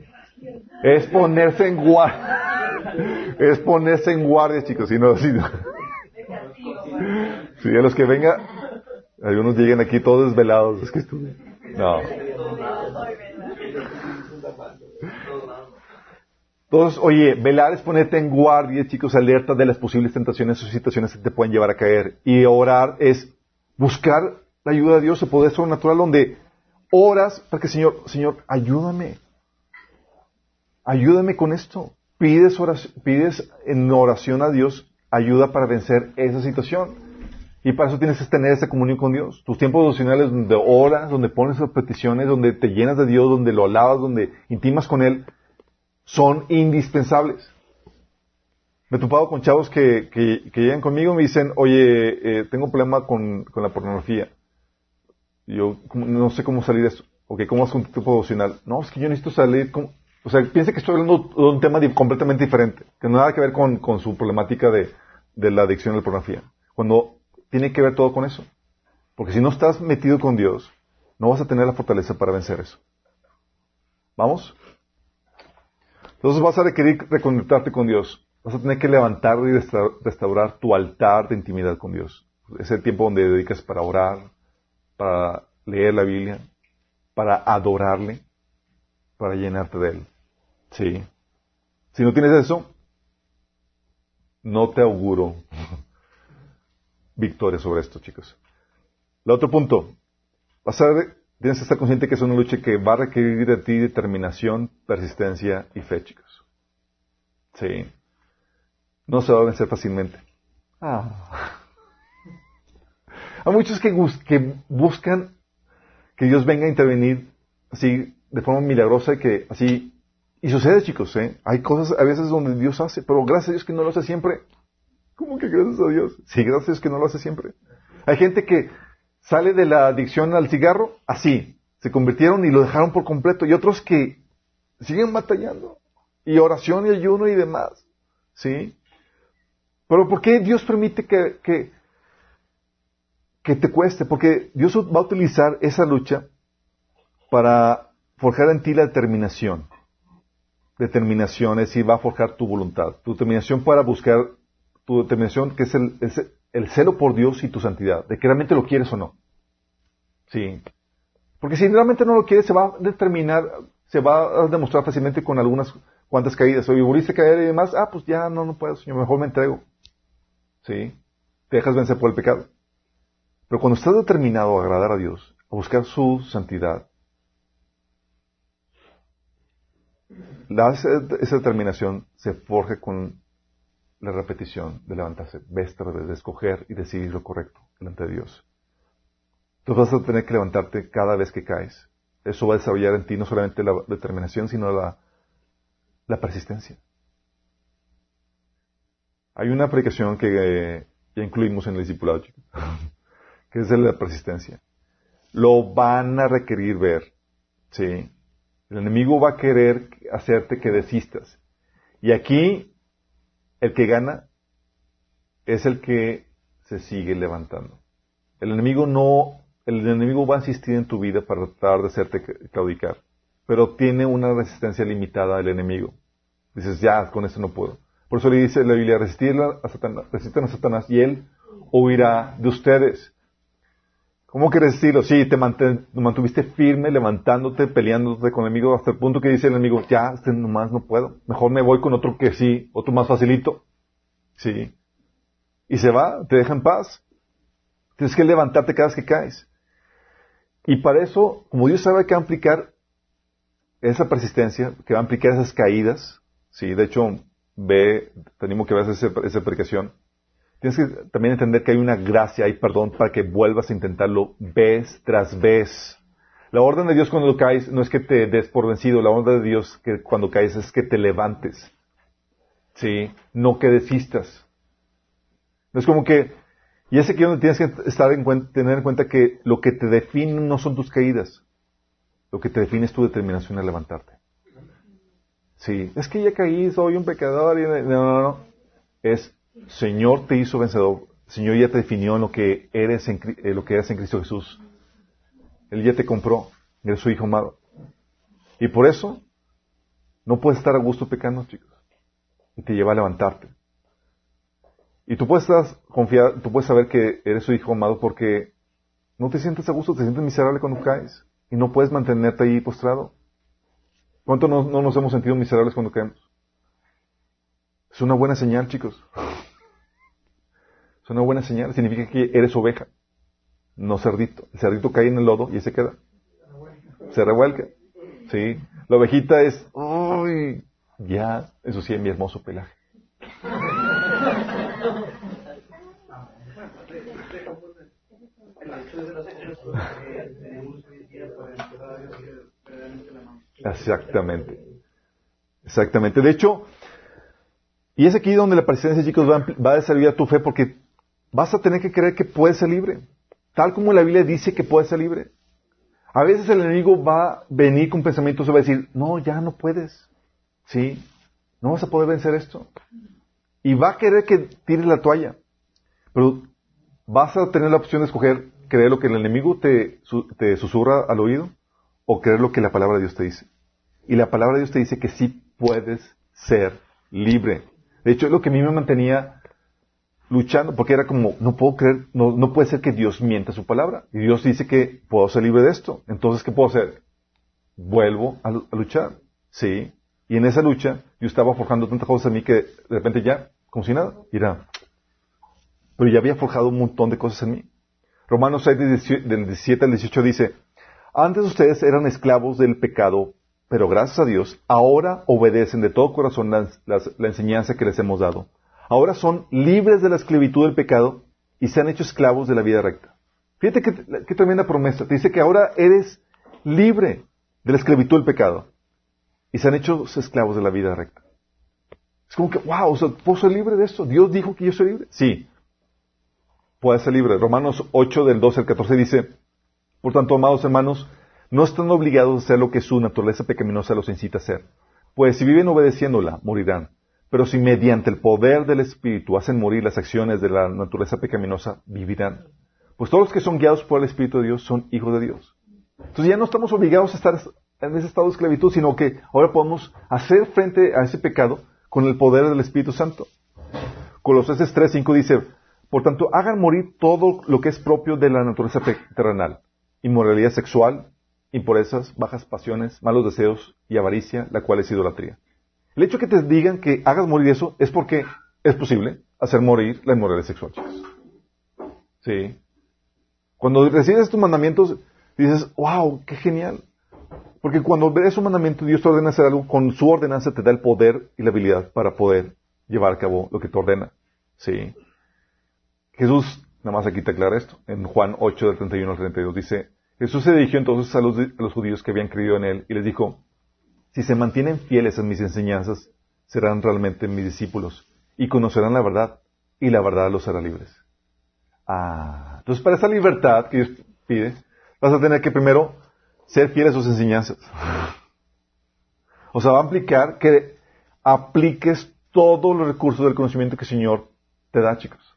Es ponerse en guardia. Es ponerse en guardia, chicos, si no, si Sí, a los que venga, Algunos llegan aquí todos desvelados. Es que estuve. No. Entonces, oye, velar es ponerte en guardia, chicos, alerta de las posibles tentaciones o situaciones que te pueden llevar a caer. Y orar es buscar la ayuda de Dios, el poder sobrenatural, donde oras para que, Señor, Señor, ayúdame. Ayúdame con esto. Pides, pides en oración a Dios ayuda para vencer esa situación. Y para eso tienes que tener esa comunión con Dios. Tus tiempos devocionales donde oras, donde pones peticiones, donde te llenas de Dios, donde lo alabas, donde intimas con Él, son indispensables. Me he topado con chavos que, que, llegan conmigo y me dicen, oye, eh, tengo un problema con, con la pornografía. Yo no sé cómo salir de eso. Ok, ¿cómo es un tipo devocional? No, es que yo necesito salir. O sea, piensa que estoy hablando de un tema completamente diferente, que no nada que ver con, con su problemática de, de la adicción a la pornografía. Cuando tiene que ver todo con eso. Porque si no estás metido con Dios, no vas a tener la fortaleza para vencer eso. ¿Vamos? Entonces vas a requerir reconectarte con Dios. Vas a tener que levantar y restaurar tu altar de intimidad con Dios. Es el tiempo donde dedicas para orar, para leer la Biblia, para adorarle, para llenarte de Él. Sí. Si no tienes eso, no te auguro *laughs* victoria sobre esto, chicos. El otro punto. Vas a Tienes que estar consciente que es una lucha que va a requerir de ti determinación, persistencia y fe, chicos. Sí. No se va a vencer fácilmente. Ah. *laughs* Hay muchos que, que buscan que Dios venga a intervenir así de forma milagrosa y que así y sucede, chicos, ¿eh? Hay cosas a veces donde Dios hace, pero gracias a Dios que no lo hace siempre. ¿Cómo que gracias a Dios? Sí, gracias a Dios que no lo hace siempre. Hay gente que sale de la adicción al cigarro así. Se convirtieron y lo dejaron por completo. Y otros que siguen batallando. Y oración y ayuno y demás. ¿Sí? Pero ¿por qué Dios permite que, que, te cueste? Porque Dios va a utilizar esa lucha para forjar en ti la determinación. Determinación, es decir, va a forjar tu voluntad. Tu determinación para buscar, tu determinación que es el, el celo por Dios y tu santidad, de que realmente lo quieres o no. Sí. Porque si realmente no lo quieres, se va a determinar, se va a demostrar fácilmente con algunas cuantas caídas. Oye, volviste a caer y demás, ah, pues ya no, no puedo, Señor, mejor me entrego. Sí. Te dejas vencer por el pecado. Pero cuando estás determinado a agradar a Dios, a buscar su santidad, esa determinación se forja con la repetición de levantarse vez tras de escoger y decidir lo correcto delante de Dios. Tú vas a tener que levantarte cada vez que caes. Eso va a desarrollar en ti no solamente la determinación, sino la, la persistencia. Hay una aplicación que eh, ya incluimos en el discipulado, *laughs* que es la persistencia. Lo van a requerir ver, ¿sí? El enemigo va a querer hacerte que desistas. Y aquí el que gana es el que se sigue levantando. El enemigo no, el enemigo va a insistir en tu vida para tratar de hacerte claudicar, pero tiene una resistencia limitada al enemigo. Dices, ya, con eso no puedo. Por eso le dice la Biblia, resistir a Satanás, resisten a Satanás y él huirá de ustedes. ¿Cómo que resistirlo? Sí, te, mantuviste firme, levantándote, peleándote con el enemigo, hasta el punto que dice el enemigo, ya, este nomás no puedo. Mejor me voy con otro que sí, otro más facilito. Sí. Y se va, te deja en paz. Tienes que levantarte cada vez que caes. Y para eso, como Dios sabe que va a aplicar esa persistencia, que va a aplicar esas caídas, sí, de hecho, ve, tenemos que ver esa, esa predicación, Tienes que también entender que hay una gracia y perdón para que vuelvas a intentarlo vez tras vez. La orden de Dios cuando caes no es que te des por vencido, la orden de Dios que cuando caes es que te levantes. Sí, no que desistas. No es como que, y ese que donde tienes que estar en tener en cuenta que lo que te define no son tus caídas, lo que te define es tu determinación a levantarte. Sí, es que ya caí, soy un pecador y no, no, no. Es Señor te hizo vencedor. Señor ya te definió en lo que eres en, lo que eres en Cristo Jesús. Él ya te compró. Eres su hijo amado. Y por eso no puedes estar a gusto pecando, chicos. Y te lleva a levantarte. Y tú puedes estar confiado, tú puedes saber que eres su hijo amado porque No te sientes a gusto, te sientes miserable cuando caes y no puedes mantenerte ahí postrado. ¿Cuánto no, no nos hemos sentido miserables cuando caemos? Es una buena señal, chicos. Es una buena señal. Significa que eres oveja, no cerdito. El cerdito cae en el lodo y ahí se queda. Se revuelca. Sí. La ovejita es, ¡ay! Ya, eso sí, es mi hermoso pelaje. *laughs* Exactamente. Exactamente. De hecho, y es aquí donde la presencia, chicos, va, va a desarrollar tu fe porque vas a tener que creer que puedes ser libre. Tal como la Biblia dice que puedes ser libre. A veces el enemigo va a venir con pensamientos y va a decir, no, ya no puedes. ¿Sí? No vas a poder vencer esto. Y va a querer que tires la toalla. Pero vas a tener la opción de escoger creer lo que el enemigo te, te susurra al oído o creer lo que la palabra de Dios te dice. Y la palabra de Dios te dice que sí puedes ser libre. De hecho, es lo que a mí me mantenía luchando, porque era como, no puedo creer, no, puede ser que Dios mienta su palabra. Y Dios dice que puedo ser libre de esto. Entonces, ¿qué puedo hacer? Vuelvo a, luchar. Sí. Y en esa lucha, yo estaba forjando tantas cosas en mí que de repente ya, como si nada, era. Pero ya había forjado un montón de cosas en mí. Romanos 6, del 17 al 18 dice, antes ustedes eran esclavos del pecado, pero gracias a Dios, ahora obedecen de todo corazón la, enseñanza que les hemos dado. Ahora son libres de la esclavitud del pecado y se han hecho esclavos de la vida recta. Fíjate qué, tremenda promesa. Te dice que ahora eres libre de la esclavitud del pecado y se han hecho esclavos de la vida recta. Es como que, wow, o sea, ¿puedo ser libre de esto? ¿Dios dijo que yo soy libre? Sí, puede ser libre. Romanos 8 del 12 al 14 dice, por tanto, amados hermanos, no están obligados a hacer lo que su naturaleza pecaminosa los incita a hacer. Pues si viven obedeciéndola, morirán. Pero si mediante el poder del Espíritu hacen morir las acciones de la naturaleza pecaminosa, vivirán. Pues todos los que son guiados por el Espíritu de Dios son hijos de Dios. Entonces ya no estamos obligados a estar en ese estado de esclavitud, sino que ahora podemos hacer frente a ese pecado con el poder del Espíritu Santo. Colosenses 3.5 dice, por tanto, hagan morir todo lo que es propio de la naturaleza terrenal. Inmoralidad sexual, impurezas, bajas pasiones, malos deseos y avaricia, la cual es idolatría. El hecho que te digan que hagas morir eso es porque es posible hacer morir la inmoralidad sexual, Sí. Cuando recibes estos mandamientos, dices, wow, qué genial. Porque cuando ves un mandamiento, Dios te ordena hacer algo, con su ordenanza te da el poder y la habilidad para poder llevar a cabo lo que te ordena. Sí. Jesús, nada más aquí te aclara esto, en Juan 8 del 31 al 32 dice, Jesús se dirigió entonces a los, judíos que habían creído en él y les dijo, si se mantienen fieles a mis enseñanzas, serán realmente mis discípulos y conocerán la verdad y la verdad los hará libres. Ah, entonces para esa libertad que Dios pide, vas a tener que primero ser fiel a sus enseñanzas. *laughs* O sea, va a implicar que apliques todos los recursos del conocimiento que el Señor te da, chicos.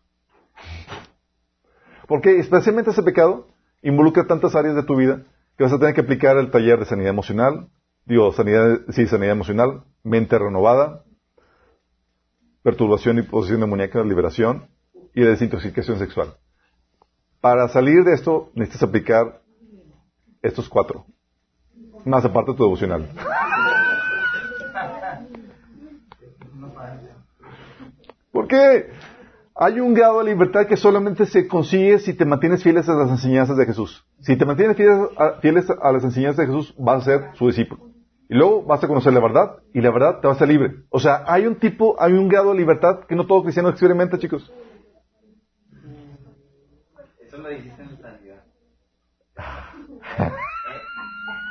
Porque especialmente ese pecado involucra tantas áreas de tu vida que vas a tener que aplicar el taller de sanidad emocional, digo, sanidad, sí, sanidad emocional, mente renovada, perturbación y posición demoníaca, liberación y desintoxicación sexual. Para salir de esto necesitas aplicar estos cuatro, más aparte tu devocional. ¿Por qué? Hay un grado de libertad que solamente se consigue si te mantienes fieles a las enseñanzas de Jesús. Si te mantienes fieles a, las enseñanzas de Jesús, vas a ser su discípulo. Y luego vas a conocer la verdad y la verdad te va a hacer libre. O sea, hay un tipo, hay un grado de libertad que no todo cristiano experimenta, chicos. Eso lo dijiste en. *laughs*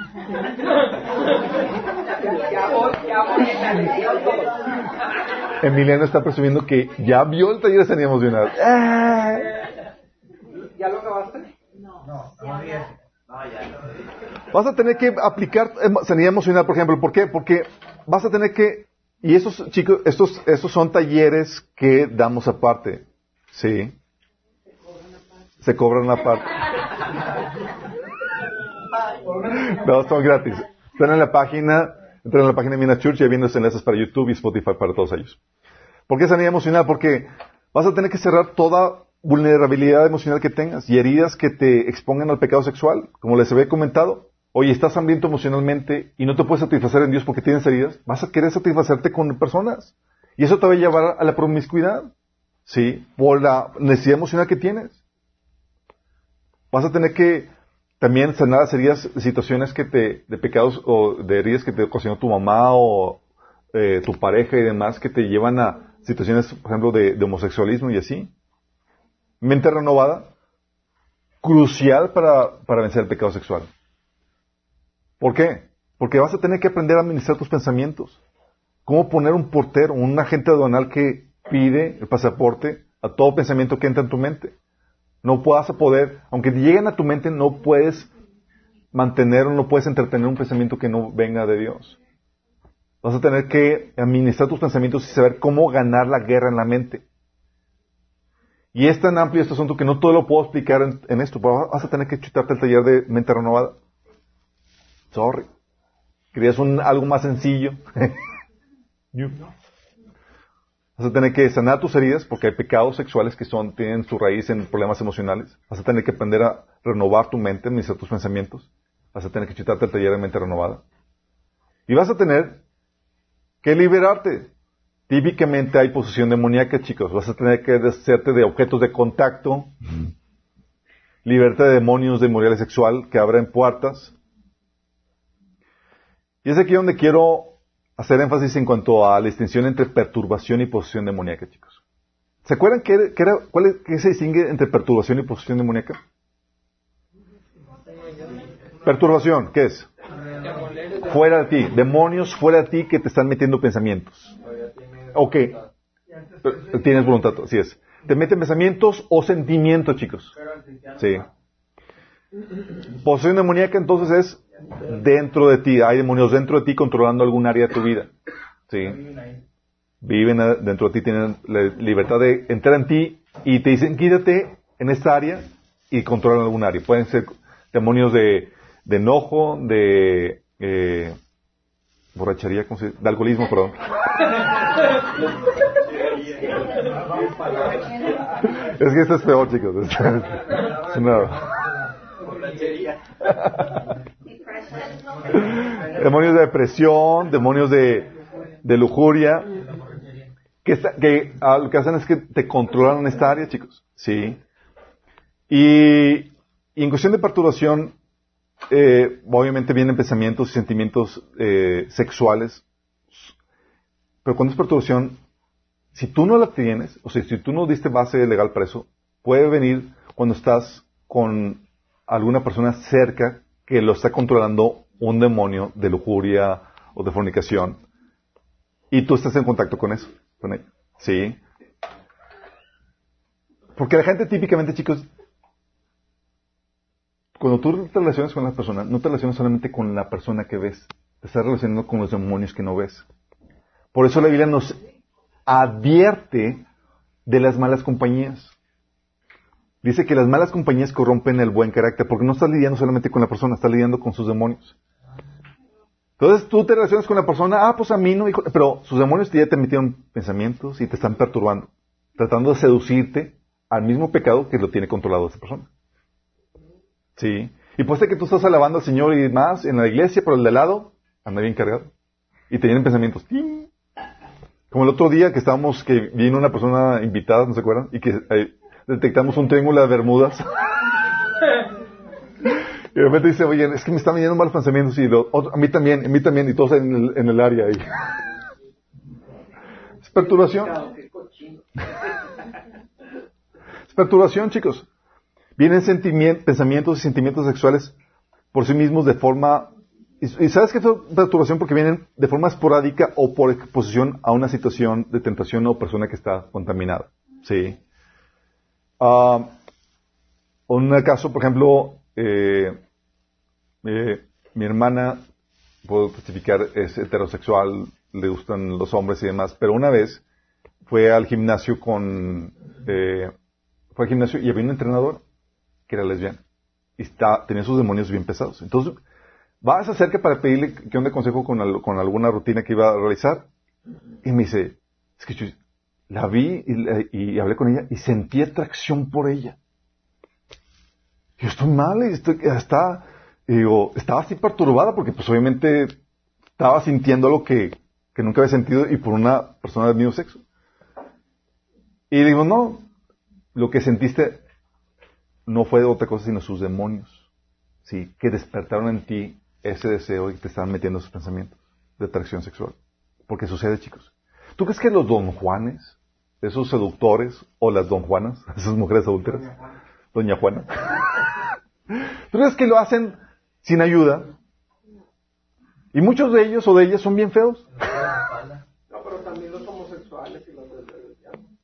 *laughs* Emiliano está presumiendo que ya vio el taller de sanidad emocional. ¿Ya lo acabaste? No, no, no, ya Vas a tener que aplicar sanidad emocional, por ejemplo. ¿Por qué? Porque vas a tener que, y esos chicos, estos, estos son talleres que damos aparte. Sí. Se cobran aparte. *laughs* *laughs* No, son gratis. Están en la página, entran en la página de Mina Church y viendo enlaces para YouTube y Spotify para todos ellos. ¿Por qué sanidad emocional? Porque vas a tener que cerrar toda vulnerabilidad emocional que tengas y heridas que te expongan al pecado sexual, como les había comentado. Oye, estás hambriento emocionalmente y no te puedes satisfacer en Dios porque tienes heridas, vas a querer satisfacerte con personas. Y eso te va a llevar a la promiscuidad, ¿sí? Por la necesidad emocional que tienes. Vas a tener que también sanar las heridas, situaciones que te, de pecados o de heridas que te ocasionó tu mamá o eh, tu pareja y demás que te llevan a situaciones, por ejemplo, de, de homosexualismo y así. Mente renovada, crucial para, para vencer el pecado sexual. ¿Por qué? Porque vas a tener que aprender a administrar tus pensamientos. ¿Cómo poner un portero, un agente aduanal que pide el pasaporte a todo pensamiento que entra en tu mente? No puedas poder, aunque lleguen a tu mente, no puedes mantener o no puedes entretener un pensamiento que no venga de Dios. Vas a tener que administrar tus pensamientos y saber cómo ganar la guerra en la mente. Y es tan amplio este asunto que no todo lo puedo explicar en, esto, pero vas a tener que chutarte el taller de mente renovada. Sorry. Querías un, algo más sencillo. *laughs* Vas a tener que sanar tus heridas porque hay pecados sexuales que son, tienen su raíz en problemas emocionales. Vas a tener que aprender a renovar tu mente, administrar tus pensamientos. Vas a tener que chutarte el taller de mente renovada. Y vas a tener que liberarte. Típicamente hay posesión demoníaca, chicos. Vas a tener que deshacerte de objetos de contacto, liberarte de demonios de inmoralidad sexual que abren puertas. Y es aquí donde quiero hacer énfasis en cuanto a la distinción entre perturbación y posesión demoníaca, chicos. ¿Se acuerdan qué, qué era, cuál es, qué se distingue entre perturbación y posesión demoníaca? Perturbación, ¿qué es? Fuera de ti, demonios fuera de ti que te están metiendo pensamientos. Ok, tienes voluntad, así es. Te meten pensamientos o sentimientos, chicos. Sí. Posesión demoníaca entonces es dentro de ti. Hay demonios dentro de ti controlando algún área de tu vida. Sí. Viven dentro de ti, tienen la libertad de entrar en ti y te dicen quítate en esta área y controlan algún área. Pueden ser demonios de, de enojo, de eh, borrachería, ¿cómo se dice? De alcoholismo, perdón. *laughs* es que esto es peor, chicos. *laughs* no. *laughs* demonios de depresión, demonios de, de lujuria, que, que lo que hacen es que te controlan en esta área, chicos. Sí. Y, en cuestión de perturbación, eh, obviamente vienen pensamientos y sentimientos eh, sexuales, pero cuando es perturbación, si tú no la tienes, o sea, si tú no diste base legal para eso, puede venir cuando estás con alguna persona cerca que lo está controlando un demonio de lujuria o de fornicación y tú estás en contacto con eso, con él. ¿Sí? Porque la gente típicamente, chicos, cuando tú te relacionas con la persona, no te relacionas solamente con la persona que ves, te estás relacionando con los demonios que no ves. Por eso la Biblia nos advierte de las malas compañías. Dice que las malas compañías corrompen el buen carácter, porque no estás lidiando solamente con la persona, estás lidiando con sus demonios. Entonces tú te relacionas con la persona, ah, pues a mí no, pero sus demonios ya te metieron pensamientos y te están perturbando, tratando de seducirte al mismo pecado que lo tiene controlado esa persona. Sí. Y puede ser que tú estás alabando al Señor y más en la iglesia, pero el de lado anda bien cargado. Y te vienen pensamientos. Como el otro día que estábamos, que vino una persona invitada, ¿no se acuerdan? Y que eh, detectamos un triángulo de Bermudas. *laughs* y de repente dice, oye, es que me están viniendo malos pensamientos y a mí también, a mí también, y todos en el, en el área ahí. *laughs* es perturbación. *laughs* es perturbación, chicos. Vienen pensamientos y sentimientos sexuales por sí mismos de forma... ¿Y sabes qué es perturbación? Porque vienen de forma esporádica o por exposición a una situación de tentación o persona que está contaminada. Sí. Uh, un caso, por ejemplo, eh, eh, mi hermana, puedo testificar, es heterosexual, le gustan los hombres y demás, pero una vez fue al gimnasio con, eh, fue al gimnasio y había un entrenador que era lesbiana y está, tenía sus demonios bien pesados. Entonces, vas acerca para pedirle que un consejo con, con alguna rutina que iba a realizar y me dice, es que la vi y, y hablé con ella y sentí atracción por ella. Yo estoy mal estoy, está, digo, estaba así perturbada porque pues obviamente estaba sintiendo algo que, que nunca había sentido y por una persona del mismo sexo. Y digo, no, lo que sentiste no fue otra cosa sino sus demonios, sí, que despertaron en ti ese deseo y te estaban metiendo esos pensamientos de atracción sexual. Porque sucede, chicos. ¿Tú crees que los don Juanes, esos seductores, o las don Juanas, *laughs* esas mujeres adúlteras, doña Juana, ¿tú crees *laughs* que lo hacen sin ayuda? Y muchos de ellos o de ellas son bien feos. No, pero también los homosexuales y los.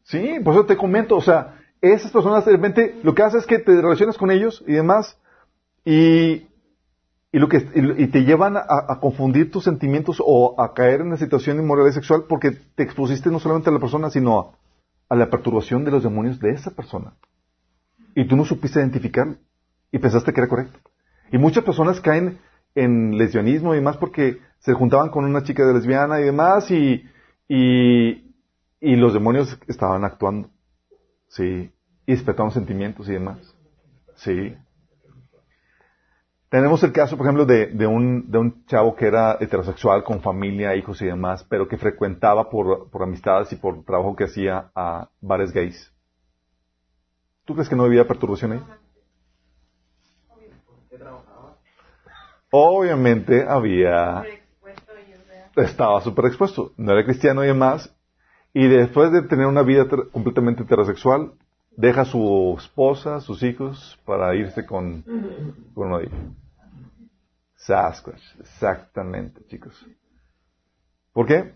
Sí, por eso te comento, o sea, esas personas de repente lo que haces es que te relacionas con ellos y demás y, y lo que y, y te llevan a, a confundir tus sentimientos o a caer en una situación de inmoralidad sexual porque te expusiste no solamente a la persona sino la perturbación de los demonios de esa persona y tú no supiste identificarlo y pensaste que era correcto. Y muchas personas caen en lesbianismo y demás porque se juntaban con una chica de lesbiana y demás y, y, y los demonios estaban actuando. Sí. Y despertaban sentimientos y demás. Sí. Tenemos el caso, por ejemplo, de, un, de un chavo que era heterosexual, con familia, hijos y demás, pero que frecuentaba por, amistades y por trabajo que hacía a bares gays. ¿Tú crees que no había perturbación ahí? Obviamente había estaba súper expuesto, no era cristiano y demás, y después de tener una vida completamente heterosexual, deja a su esposa, sus hijos, para irse con, con de ellos. Sasquatch, exactamente, chicos. ¿Por qué?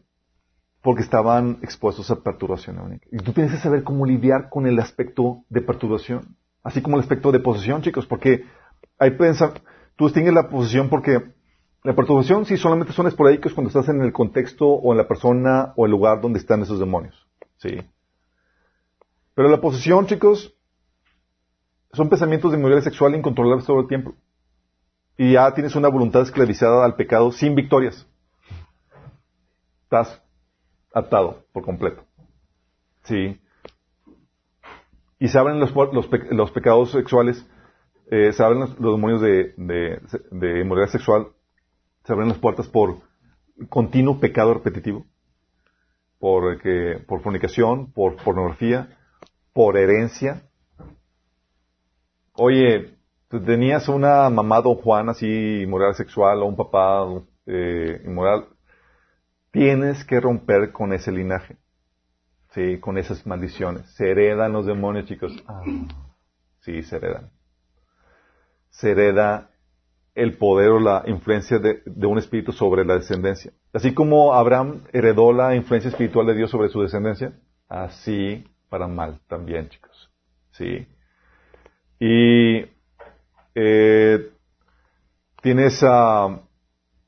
Porque estaban expuestos a perturbación demoníaca. Y tú tienes que saber cómo lidiar con el aspecto de perturbación, así como el aspecto de posesión, chicos, porque hay pensa, tú distingues la posesión porque la perturbación sí solamente son esporádicos cuando estás en el contexto o en la persona o el lugar donde están esos demonios. Sí. Pero la posesión, chicos, son pensamientos de inmoralidad sexual incontrolables todo el tiempo. Y ya tienes una voluntad esclavizada al pecado sin victorias. Estás atado por completo. Sí. Y se abren los, los, los pecados sexuales, eh, se abren los, demonios de, de, de inmoralidad sexual, se abren las puertas por continuo pecado repetitivo, por, que, por fornicación, por pornografía, por herencia. Oye, tenías una mamá don Juan así inmoral sexual o un papá eh, inmoral, tienes que romper con ese linaje, sí, con esas maldiciones. Se heredan los demonios, chicos. Ah, sí, se heredan. Se hereda el poder o la influencia de, de un espíritu sobre la descendencia. Así como Abraham heredó la influencia espiritual de Dios sobre su descendencia, así para mal también, chicos. Sí. Y eh, tienes, ah,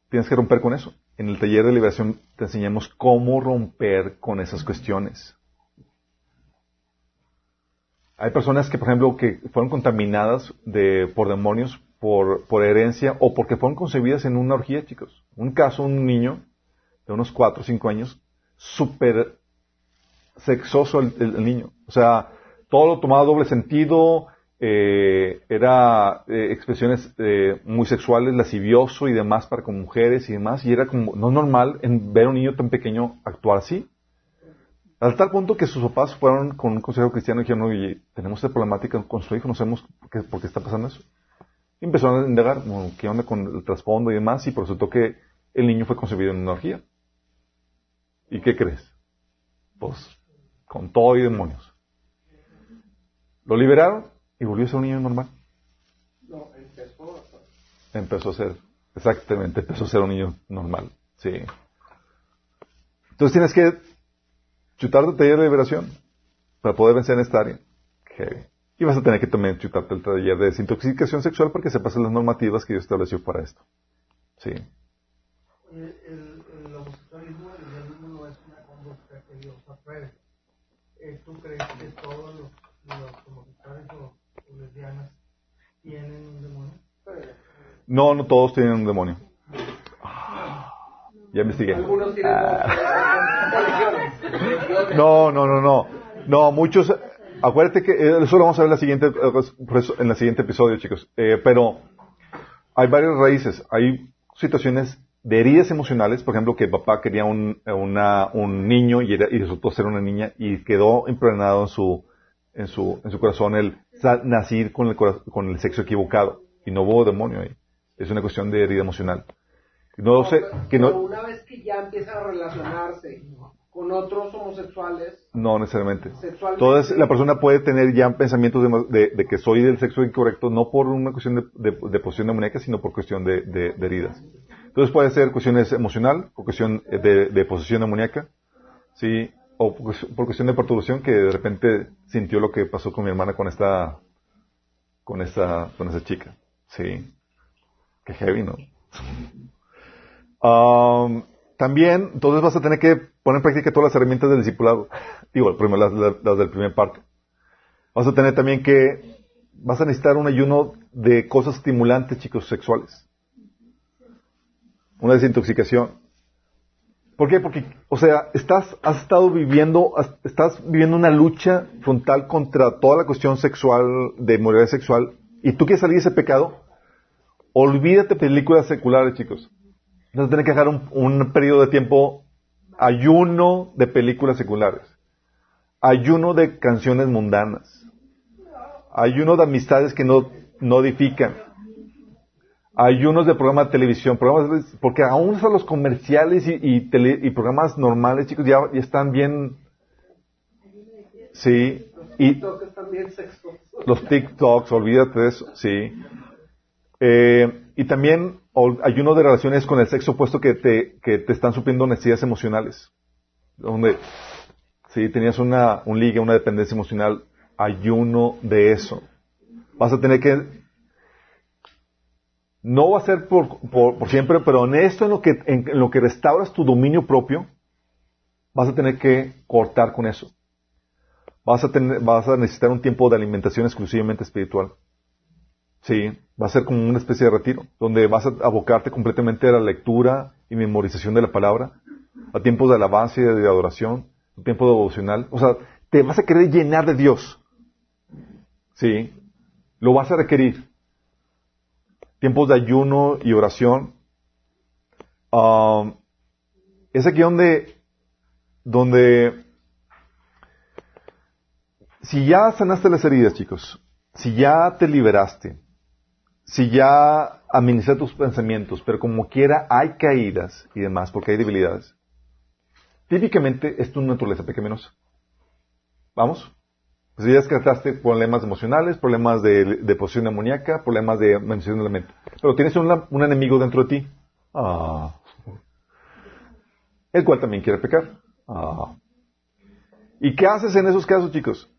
tienes que romper con eso. En el taller de liberación te enseñamos cómo romper con esas cuestiones. Hay personas que, por ejemplo, que fueron contaminadas de, por demonios, por, herencia, o porque fueron concebidas en una orgía, chicos. Un caso, un niño de unos 4 o 5 años, súper sexoso el, el- el niño. O sea, todo lo tomaba doble sentido, eh, era eh, expresiones eh, muy sexuales, lascivioso y demás para con mujeres y demás, y era como no normal en ver un niño tan pequeño actuar así. Al tal punto que sus papás fueron con un consejo cristiano y dijeron, oye, tenemos esta problemática con su hijo, no sabemos por qué, por qué está pasando eso. Y empezaron a indagar, bueno, qué onda con el trasfondo y demás, y resultó que el niño fue concebido en una orgía. ¿Y qué crees? Pues, con todo y demonios. Lo liberaron y volvió a ser un niño normal. No, empezó a Empezó a ser, exactamente, empezó a ser un niño normal. Sí. Entonces tienes que chutarte el taller de liberación para poder vencer en esta área. Heavy. Y vas a tener que también chutarte el taller de desintoxicación sexual para que sepas las normativas que Dios estableció para esto. Sí. El, el, el homosexualismo, no es una conducta que Dios apruebe. Eh, ¿Tú crees que todos los, los homosexuales o lesbianas tienen un demonio? No, no todos tienen un demonio. Ya investigué. Algunos tienen Ah. No, no, no, no. No, muchos, acuérdate que eh, eso lo vamos a ver en la siguiente, en el siguiente episodio, chicos. Eh, pero hay varias raíces. Hay situaciones de heridas emocionales, por ejemplo, que el papá quería un, una, un niño y, era, y resultó ser una niña y quedó impregnado en su, en su, en su corazón el nacer con el, con el sexo equivocado. Y no hubo demonio ahí. Es una cuestión de herida emocional. No sé, que Pero no, una vez que ya empieza a relacionarse con otros homosexuales, no necesariamente. Entonces, la persona puede tener ya pensamientos de, de- de que soy del sexo incorrecto, no por una cuestión de, de, de posición demoníaca, sino por cuestión de, de- heridas. Entonces puede ser cuestiones emocional, por cuestión de, de posesión demoníaca, ¿sí? O por, cues- por cuestión de perturbación que de repente sintió lo que pasó con mi hermana con esta, con esta, con esa chica. Sí. Qué heavy, ¿no? Um, también, entonces vas a tener que poner en práctica todas las herramientas del discipulado. Digo, primero las del primer parte. Vas a tener también que, vas a necesitar un ayuno de cosas estimulantes, chicos, sexuales. Una desintoxicación. ¿Por qué? Porque, o sea, estás, has estado viviendo, estás viviendo una lucha frontal contra toda la cuestión sexual, de moralidad sexual, y tú quieres salir de ese pecado, olvídate películas seculares, chicos. Vas a que dejar un, un periodo de tiempo ayuno de películas seculares, ayuno de canciones mundanas, ayuno de amistades que no, no edifican, ayunos de programas de televisión, programas de- porque aún hasta los comerciales y, tele- y programas normales, chicos, ya, ya están bien, sí, y los TikToks, olvídate de eso, sí. Eh, y también ayuno de relaciones con el sexo opuesto que te, que te están supliendo necesidades emocionales. Donde, si tenías una, un ligue, una dependencia emocional, ayuno de eso. Vas a tener que, no va a ser por, por, por siempre, pero en esto, en lo, que, en, lo que restauras tu dominio propio, vas a tener que cortar con eso. Vas a, tener, vas a necesitar un tiempo de alimentación exclusivamente espiritual. Sí, va a ser como una especie de retiro, donde vas a abocarte completamente a la lectura y memorización de la palabra, a tiempos de alabanza y de adoración, un tiempo devocional. O sea, te vas a querer llenar de Dios. Sí, lo vas a requerir. Tiempos de ayuno y oración. Um, es aquí donde, donde, si ya sanaste las heridas, chicos, si ya te liberaste, si ya administraste tus pensamientos, pero como quiera hay caídas y demás, porque hay debilidades, típicamente es tu naturaleza pecaminosa. ¿Vamos? Pues ya descartaste problemas emocionales, problemas de, de posición amoníaca, problemas de mención de la mente. Pero tienes un, enemigo dentro de ti. Ah. El cual también quiere pecar. Ah. ¿Y qué haces en esos casos, chicos?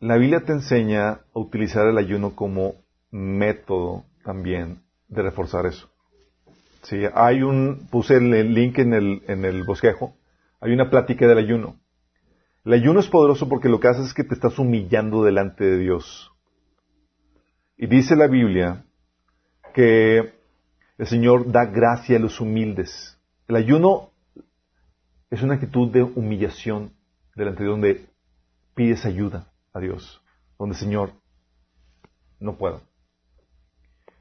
La Biblia te enseña a utilizar el ayuno como método también de reforzar eso. Sí, hay un, puse el link en el, en el bosquejo, hay una plática del ayuno. El ayuno es poderoso porque lo que hace es que te estás humillando delante de Dios. Y dice la Biblia que el Señor da gracia a los humildes. El ayuno es una actitud de humillación delante de donde pides ayuda a Dios. Donde, Señor, no puedo.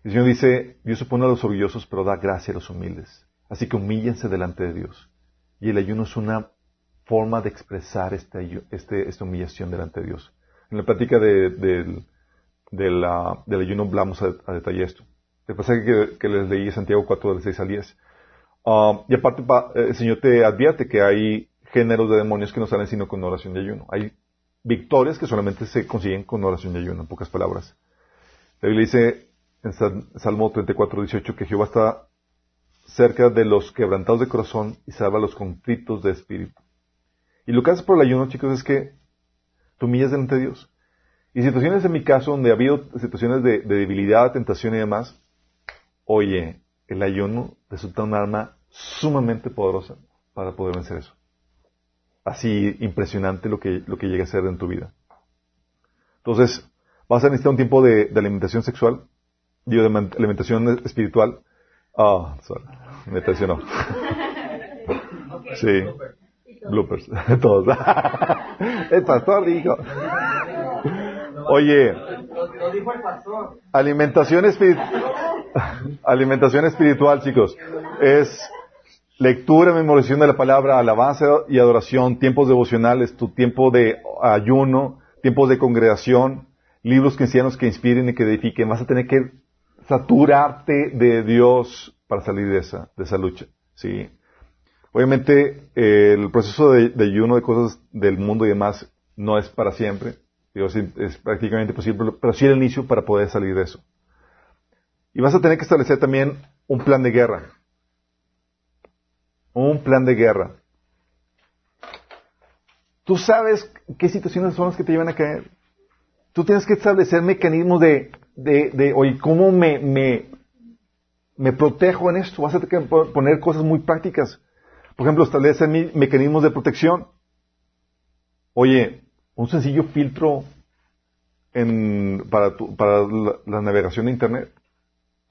El Señor dice, Dios se pone a los orgullosos, pero da gracia a los humildes. Así que humíllense delante de Dios. Y el ayuno es una forma de expresar ayu- este- esta humillación delante de Dios. En la plática de- del- ayuno hablamos a, detalle esto. El pasaje que, les leí es Santiago 4, del 6 al 10. Ah, y aparte, pa- eh, el Señor te advierte que hay géneros de demonios que no salen sino con oración y ayuno. Hay victorias que solamente se consiguen con oración y ayuno, en pocas palabras. La Biblia dice en Sal- Salmo 34, 18 que Jehová está cerca de los quebrantados de corazón y salva los contritos de espíritu. Y lo que haces por el ayuno, chicos, es que te humillas delante de Dios. Y situaciones en mi caso donde ha habido situaciones de, de debilidad, tentación y demás, oye, el ayuno resulta un arma sumamente poderosa para poder vencer eso. Así impresionante lo que, lo que llega a ser en tu vida. Entonces, vas a necesitar un tiempo de, de alimentación sexual, digo, de alimentación espiritual. Ah, sorry, me traicionó. *laughs* Sí. Bloopers. *laughs* Todos. *laughs* el pastor dijo. Oye. Alimentación espiritual. *laughs* Alimentación espiritual, chicos. Es lectura, memorización de la palabra, alabanza y adoración, tiempos devocionales, tu tiempo de ayuno, tiempos de congregación, libros cristianos que inspiren y que edifiquen. Vas a tener que saturarte de Dios para salir de esa, de esa lucha. ¿sí? Obviamente, eh, el proceso de, de, ayuno de cosas del mundo y demás no es para siempre. Digo, es, es prácticamente posible, pero sí el inicio para poder salir de eso. Y vas a tener que establecer también un plan de guerra. Un plan de guerra. Tú sabes qué situaciones son las que te llevan a caer. Tú tienes que establecer mecanismos de, de, de oye, ¿cómo me, me, me protejo en esto? Vas a tener que poner cosas muy prácticas. Por ejemplo, establecer mecanismos de protección. Oye, un sencillo filtro para, la, navegación de Internet.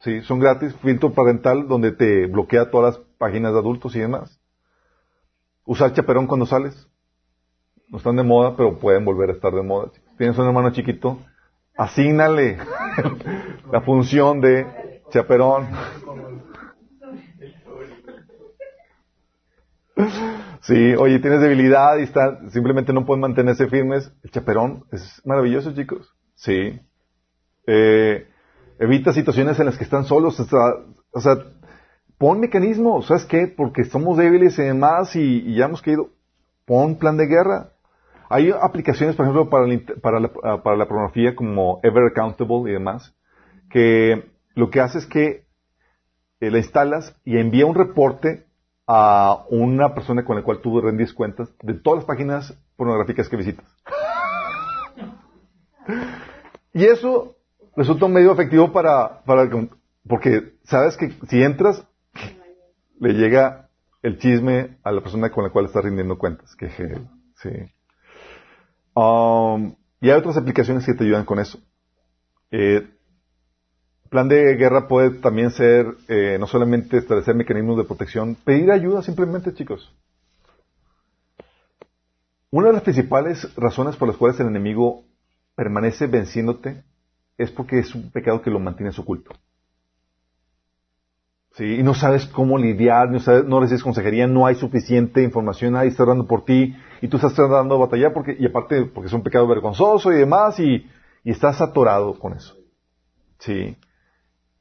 Sí, son gratis. Filtro parental donde te bloquea todas las páginas de adultos y demás. Usar chaperón cuando sales. No están de moda, pero pueden volver a estar de moda. Tienes un hermano chiquito, asígnale *laughs* la función de chaperón. Sí, oye, tienes debilidad y está, simplemente no pueden mantenerse firmes. El chaperón es maravilloso, chicos. Sí. Eh, evita situaciones en las que están solos. O sea, pon mecanismos. ¿Sabes qué? Porque somos débiles y demás y, ya hemos caído. Pon plan de guerra. Hay aplicaciones, por ejemplo, para, el, para, la, para la pornografía como Ever Accountable y demás, que lo que hace es que eh, la instalas y envía un reporte a una persona con la cual tú rendís cuentas de todas las páginas pornográficas que visitas. *laughs* y eso resulta un medio efectivo para, para, porque sabes que si entras, le llega el chisme a la persona con la cual estás rindiendo cuentas. Que, sí. Um, y hay otras aplicaciones que te ayudan con eso. Eh, plan de guerra puede también ser eh, no solamente establecer mecanismos de protección, pedir ayuda simplemente, chicos. Una de las principales razones por las cuales el enemigo permanece venciéndote es porque es un pecado que lo mantienes oculto. ¿Sí? Y no sabes cómo lidiar, no, sabes, no recibes consejería, no hay suficiente información, nadie está orando por ti, y tú estás tratando de batallar porque, y aparte porque es un pecado vergonzoso y demás, y, y estás atorado con eso. Sí.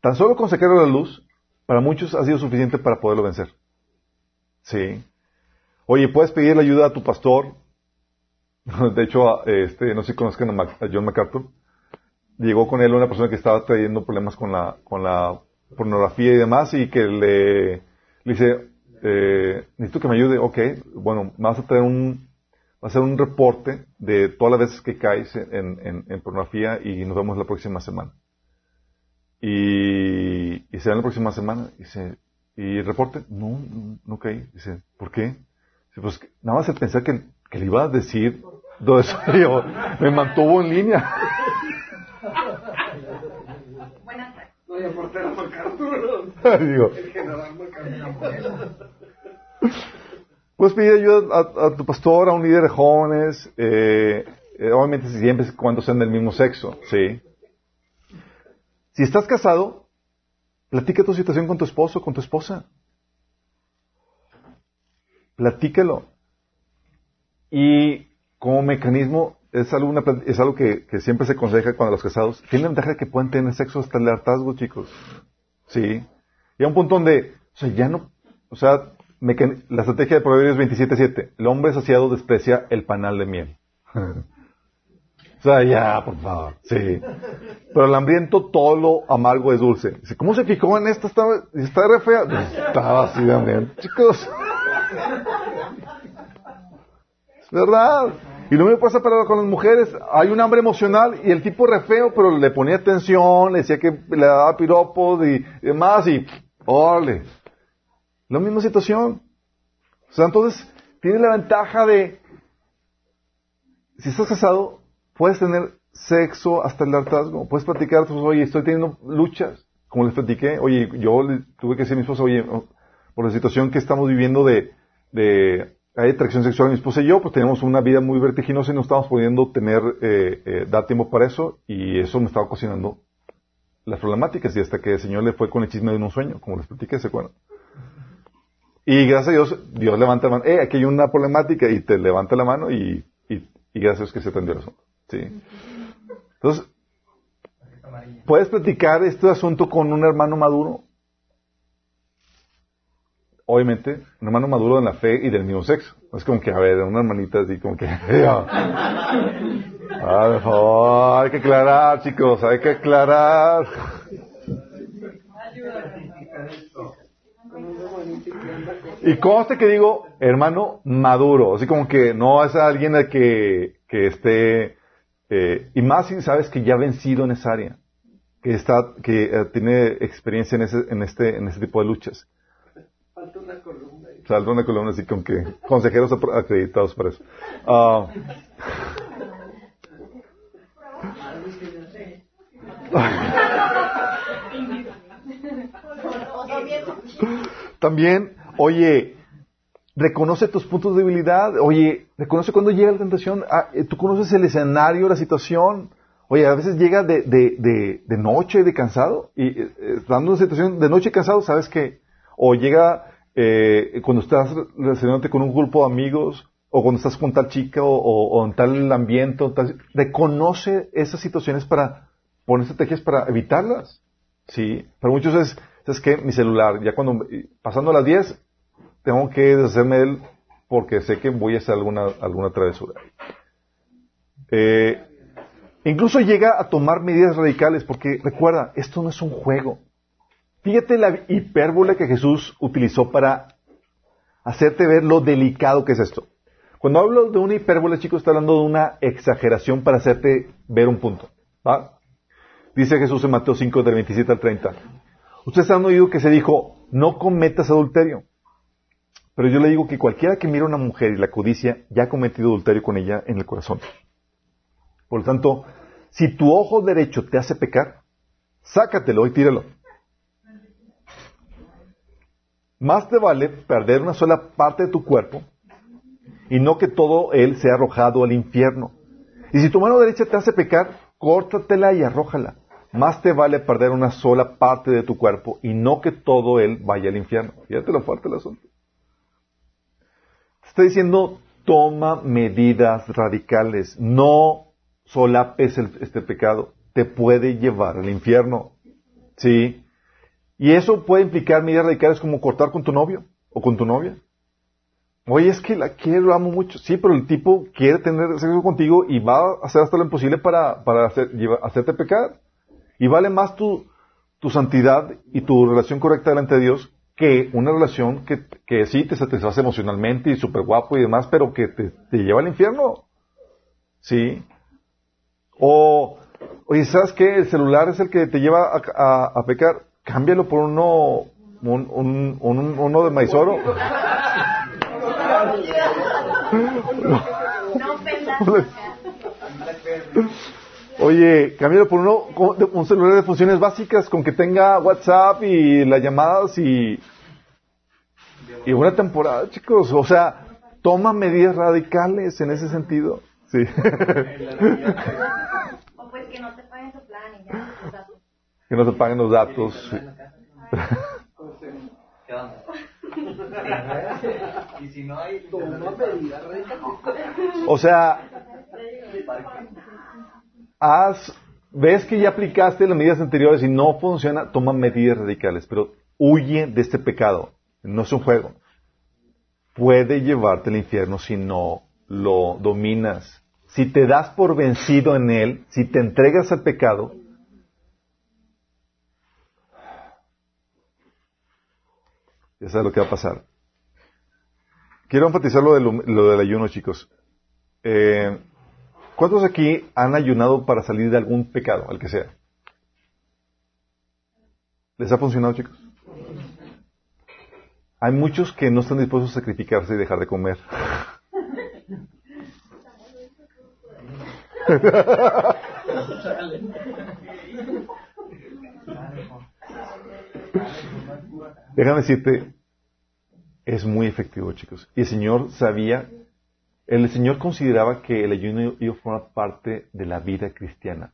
Tan solo con sacarlo a la luz, para muchos ha sido suficiente para poderlo vencer. Sí. Oye, puedes pedirle ayuda a tu pastor. *laughs* De hecho, este, no sé si conozcan a John MacArthur. Llegó con él una persona que estaba trayendo problemas con la, la pornografía y demás y que le, dice, eh, necesito que me ayude, ok, bueno, vas a tener un, va a hacer un reporte de todas las veces que caes en pornografía y nos vemos la próxima semana. Y, y se da la próxima semana y dice, ¿y reporte? No, no caí. Dice, ¿por qué? Dice, pues nada más el pensar que, que le iba a decir todo eso, *laughs* yo, me mantuvo en línea. No, y el portero MacArthur. Digo, El general. Puedes pedir ayuda a, a, tu pastor, a un líder de jóvenes, eh, eh, obviamente siempre cuando sean del mismo sexo, ¿sí? Si estás casado, platica tu situación con tu esposo, con tu esposa. Platícalo. Y como mecanismo, es algo, una, es algo que, siempre se aconseja cuando los casados tienen ventaja de que pueden tener sexo hasta el hartazgo, chicos. Sí. Y a un punto donde, o sea, ya no, o sea, la estrategia de Proverbios 27.7, el hombre saciado desprecia el panal de miel. *laughs* o sea, ya, por favor, sí. Pero el hambriento todo lo amargo es dulce. Dice, ¿cómo se fijó en esta? Está, está re fea. Estaba así de. Chicos. Es verdad. Y lo mismo pasa para con las mujeres. Hay un hambre emocional y el tipo re feo, pero le ponía atención, decía que le daba piropos y, demás y, órale. La misma situación. O sea, entonces, tienes la ventaja de, si estás casado, puedes tener sexo hasta el hartazgo. Puedes platicar, oye, estoy teniendo luchas. Como les platiqué, oye, yo tuve que decir a mi esposa, oye, por la situación que estamos viviendo de, de hay atracción sexual. Mi esposa y yo, pues tenemos una vida muy vertiginosa y no estamos pudiendo tener, eh, eh, dar tiempo para eso y eso me estaba cocinando las problemáticas y hasta que el Señor le fue con el chisme de un sueño, como les platiqué, ¿se acuerdan? Y gracias a Dios, Dios levanta la mano, eh, aquí hay una problemática y te levanta la mano y, y, y gracias a Dios que se atendió el asunto. Sí. Entonces, ¿puedes platicar este asunto con un hermano maduro? Obviamente, un hermano maduro en la fe y del mismo sexo. Es como que, a ver, una hermanita así como que... *laughs* Ah, por favor, hay que aclarar, chicos, hay que aclarar. Y conste que digo, hermano maduro, así como que no es alguien al que, que esté, eh, y más si sabes que ya ha vencido en esa área, que está, que eh, tiene experiencia en ese, en este, en ese tipo de luchas. Falta una columna. ahí. Falta una columna así con que consejeros acreditados para eso. Ah. *laughs* También, oye, reconoce tus puntos de debilidad. Oye, reconoce cuando llega la tentación. Ah, eh, tú conoces el escenario, la situación. Oye, a veces llega de, de, de, de noche, de cansado. Y eh, eh, estando en una situación de noche cansado, sabes que. O llega eh, cuando estás relacionándote con un grupo de amigos. O cuando estás con tal chica. O, en tal ambiente. o tal- reconoce esas situaciones para poner estrategias para evitarlas. Sí. Para muchos es, ¿sabes qué? Mi celular. Ya cuando, pasando las 10, tengo que deshacerme de él porque sé que voy a hacer alguna, alguna travesura. Eh, incluso llega a tomar medidas radicales porque recuerda, esto no es un juego. Fíjate la hipérbole que Jesús utilizó para hacerte ver lo delicado que es esto. Cuando hablo de una hipérbole, chicos, está hablando de una exageración para hacerte ver un punto. ¿va? Dice Jesús en Mateo 5, del 27 al 30. Ustedes han oído que se dijo, no cometas adulterio. Pero yo le digo que cualquiera que mira a una mujer y la codicia ya ha cometido adulterio con ella en el corazón. Por lo tanto, si tu ojo derecho te hace pecar, sácatelo y tíralo. Más te vale perder una sola parte de tu cuerpo y no que todo él sea arrojado al infierno. Y si tu mano derecha te hace pecar, córtatela y arrójala. Más te vale perder una sola parte de tu cuerpo y no que todo él vaya al infierno. Fíjate lo fuerte el asunto. Está diciendo, toma medidas radicales. No solapes el- este pecado. Te puede llevar al infierno. ¿Sí? Y eso puede implicar medidas radicales como cortar con tu novio o con tu novia. Oye, es que la quiero, amo mucho. Sí, pero el tipo quiere tener sexo contigo y va a hacer hasta lo imposible para, para hacerte pecar. Y vale más tu, tu santidad y tu relación correcta delante de Dios que una relación que, que sí te satisface emocionalmente y súper guapo y demás, pero que te, te lleva al infierno. ¿Sí? O, oye, ¿sabes qué? El celular es el que te lleva a, a- a pecar. Cámbialo por uno, un, un- un- uno de maizoro. *laughs* *laughs* No ofendas. Oye, cámbialo por uno, un celular de funciones básicas con que tenga WhatsApp y las llamadas y, y una temporada, chicos. O sea, toma medidas radicales en ese sentido. Sí. *laughs* *laughs* O pues que no te paguen su plan y ya. o sea, que no se paguen los datos. sí. ¿Qué onda? y si no hay... Toma medidas radicales. O sea, haz, ves que ya aplicaste las medidas anteriores y no funciona, toma medidas radicales, pero huye de este pecado. No es un juego. Puede llevarte al infierno si no lo dominas. Si te das por vencido en él, si te entregas al pecado, ya sabes lo que va a pasar. Quiero enfatizar lo del, lo del ayuno, chicos. Eh, ¿Cuántos aquí han ayunado para salir de algún pecado, al que sea? ¿Les ha funcionado, chicos? Hay muchos que no están dispuestos a sacrificarse y dejar de comer. *laughs* Déjame decirte, es muy efectivo, chicos. Y el Señor sabía, el Señor consideraba que el ayuno iba a formar parte de la vida cristiana.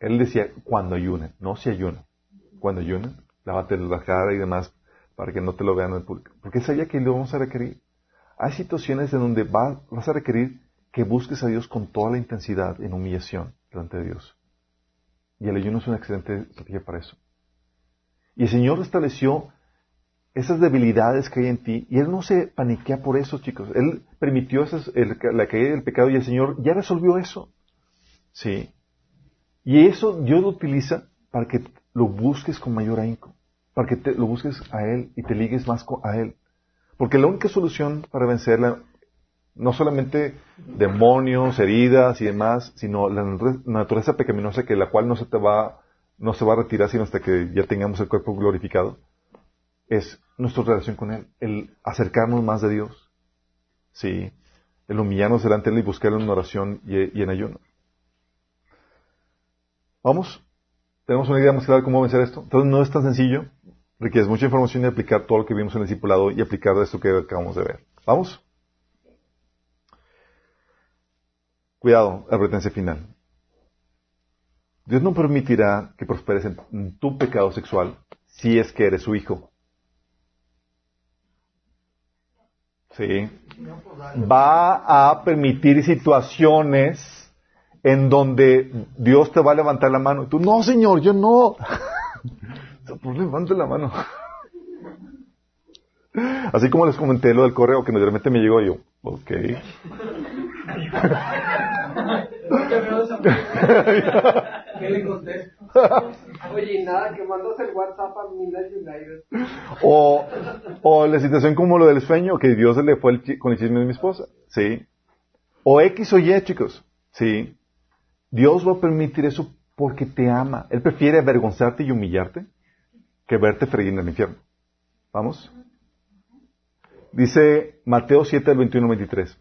Él decía, cuando ayunen, no si ayunan. Cuando ayunen, lávate la cara y demás para que no te lo vean en el público. Porque sabía que lo vamos a requerir. Hay situaciones en donde vas a requerir que busques a Dios con toda la intensidad en humillación delante de Dios. Y el ayuno es una excelente estrategia para eso. Y el Señor estableció esas debilidades que hay en ti y Él no se paniquea por eso, chicos. Él permitió esas, la caída del pecado y el Señor ya resolvió eso. Sí. Y eso Dios lo utiliza para que lo busques con mayor ahínco, para que te, lo busques a Él y te ligues más a Él. Porque la única solución para vencerla, no solamente demonios, heridas y demás, sino la naturaleza pecaminosa que la cual no se te va, no se va a retirar sino hasta que ya tengamos el cuerpo glorificado, es nuestra relación con Él, el acercarnos más de Dios, sí, el humillarnos delante de Él y buscarlo en oración y, en ayuno. Vamos, tenemos una idea más clara de cómo vencer esto. Entonces no es tan sencillo, requiere mucha información y aplicar todo lo que vimos en el discipulado y aplicar esto que acabamos de ver. ¿Vamos? Cuidado, advertencia final. Dios no permitirá que prosperes en tu pecado sexual si es que eres su hijo. ¿Sí? va a permitir situaciones en donde Dios te va a levantar la mano. Y tú, no, Señor, yo no. *laughs* Pues levante la mano. *laughs* Así como les comenté lo del correo que realmente me llegó yo. Ok. *laughs* ¿Qué le contesto? *laughs* Oye, nada, que mandas el WhatsApp a Minas United. O, o la situación como lo del sueño, que Dios le fue el con el chisme de mi esposa. ¿Sí? O X o Y, chicos. ¿Sí? Dios va a permitir eso porque te ama. Él prefiere avergonzarte y humillarte que verte freír en el infierno. ¿Vamos? Dice Mateo 7, 21, 23.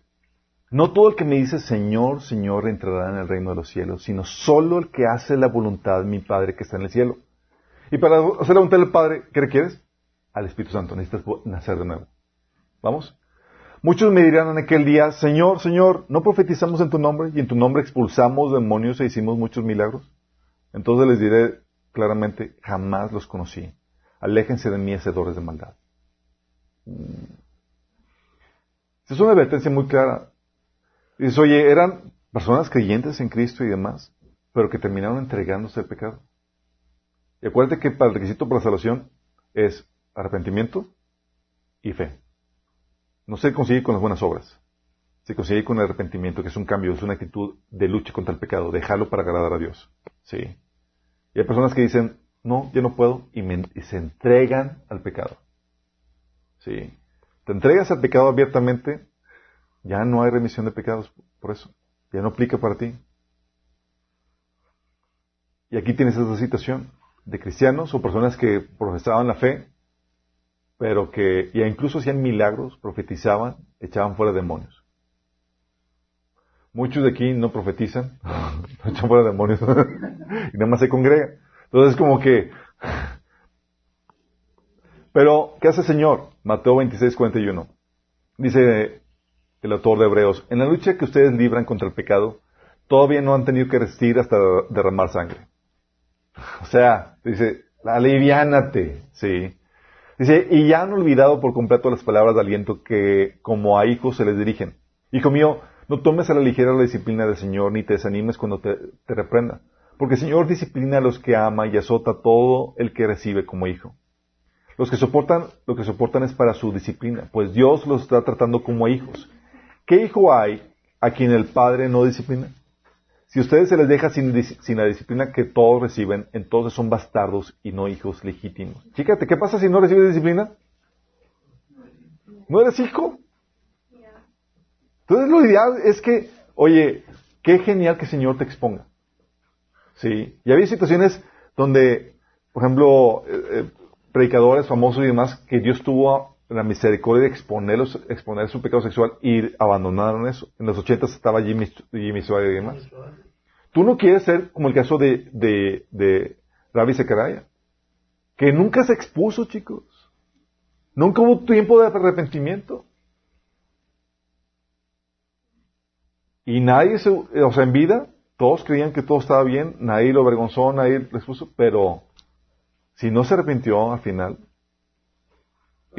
No todo el que me dice Señor, Señor entrará en el reino de los cielos, sino solo el que hace la voluntad de mi Padre que está en el cielo. Y para hacer la voluntad del Padre, ¿qué requieres? Al Espíritu Santo. Necesitas nacer de nuevo. ¿Vamos? Muchos me dirán en aquel día, Señor, Señor, ¿no profetizamos en tu nombre y en tu nombre expulsamos demonios e hicimos muchos milagros? Entonces les diré claramente, jamás los conocí. Aléjense de mí, hacedores de maldad. Mm. Es una advertencia muy clara. Dices, oye, eran personas creyentes en Cristo y demás, pero que terminaron entregándose al pecado. Y acuérdate que el requisito para la salvación es arrepentimiento y fe. No se consigue con las buenas obras. Se consigue con el arrepentimiento, que es un cambio, es una actitud de lucha contra el pecado, dejarlo para agradar a Dios. Sí. Y hay personas que dicen, no, yo no puedo, y, y se entregan al pecado. Sí. Te entregas al pecado abiertamente, ya no hay remisión de pecados por eso. Ya no aplica para ti. Y aquí tienes esa situación de cristianos o personas que profesaban la fe, pero que ya incluso hacían milagros, profetizaban, echaban fuera demonios. Muchos de aquí no profetizan, *laughs* no echan fuera demonios *laughs* y nada más se congrega. Entonces es como que... *laughs* Pero, ¿qué hace el Señor? Mateo 26, 41. Dice el autor de Hebreos, en la lucha que ustedes libran contra el pecado, todavía no han tenido que resistir hasta derramar sangre. O sea, dice, aliviánate, sí. Dice, y ya han olvidado por completo las palabras de aliento que como a hijos se les dirigen. Hijo mío, no tomes a la ligera la disciplina del Señor, ni te desanimes cuando te, reprenda. Porque el Señor disciplina a los que ama y azota a todo el que recibe como hijo. Los que soportan, lo que soportan es para su disciplina, pues Dios los está tratando como hijos. ¿Qué hijo hay a quien el padre no disciplina? Si ustedes se les deja sin, la disciplina que todos reciben, entonces son bastardos y no hijos legítimos. Fíjate, ¿qué pasa si no recibes disciplina? ¿No eres hijo? Entonces lo ideal es que, oye, qué genial que el Señor te exponga. Sí. Y había situaciones donde, por ejemplo, eh, eh, predicadores famosos y demás, que Dios tuvo la misericordia de exponerlos, exponer su pecado sexual y abandonaron eso. En los ochentas estaba Jimmy, Jimmy y demás. Tú no quieres ser como el caso de, de, de Rabbi Zekaraya, que nunca se expuso, chicos. Nunca hubo tiempo de arrepentimiento. Y nadie se, o sea, en vida, todos creían que todo estaba bien, nadie lo avergonzó, nadie les puso, pero si no se arrepintió al final,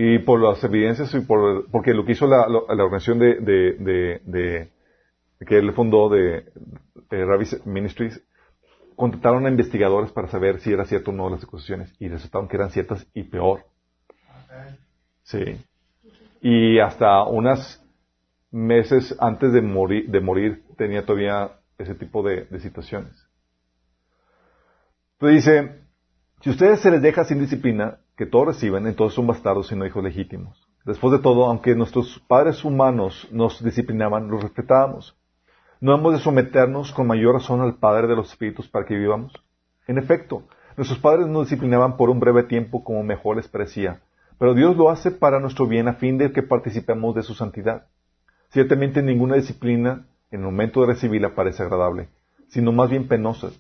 y por las evidencias y por, porque lo que hizo la, la, organización de, de, de, que él fundó de, Ravi Ministries, contrataron a investigadores para saber si era cierto o no las acusaciones y resultaron que eran ciertas y peor. Sí. Y hasta unas meses antes de morir, de morir tenía todavía ese tipo de, situaciones. Entonces dice, si ustedes se les deja sin disciplina, que todos reciben, entonces son bastardos y no hijos legítimos. Después de todo, aunque nuestros padres humanos nos disciplinaban, los respetábamos. ¿No hemos de someternos con mayor razón al Padre de los Espíritus para que vivamos? En efecto, nuestros padres nos disciplinaban por un breve tiempo como mejor les parecía, pero Dios lo hace para nuestro bien a fin de que participemos de su santidad. Ciertamente ninguna disciplina en el momento de recibirla parece agradable, sino más bien penosa.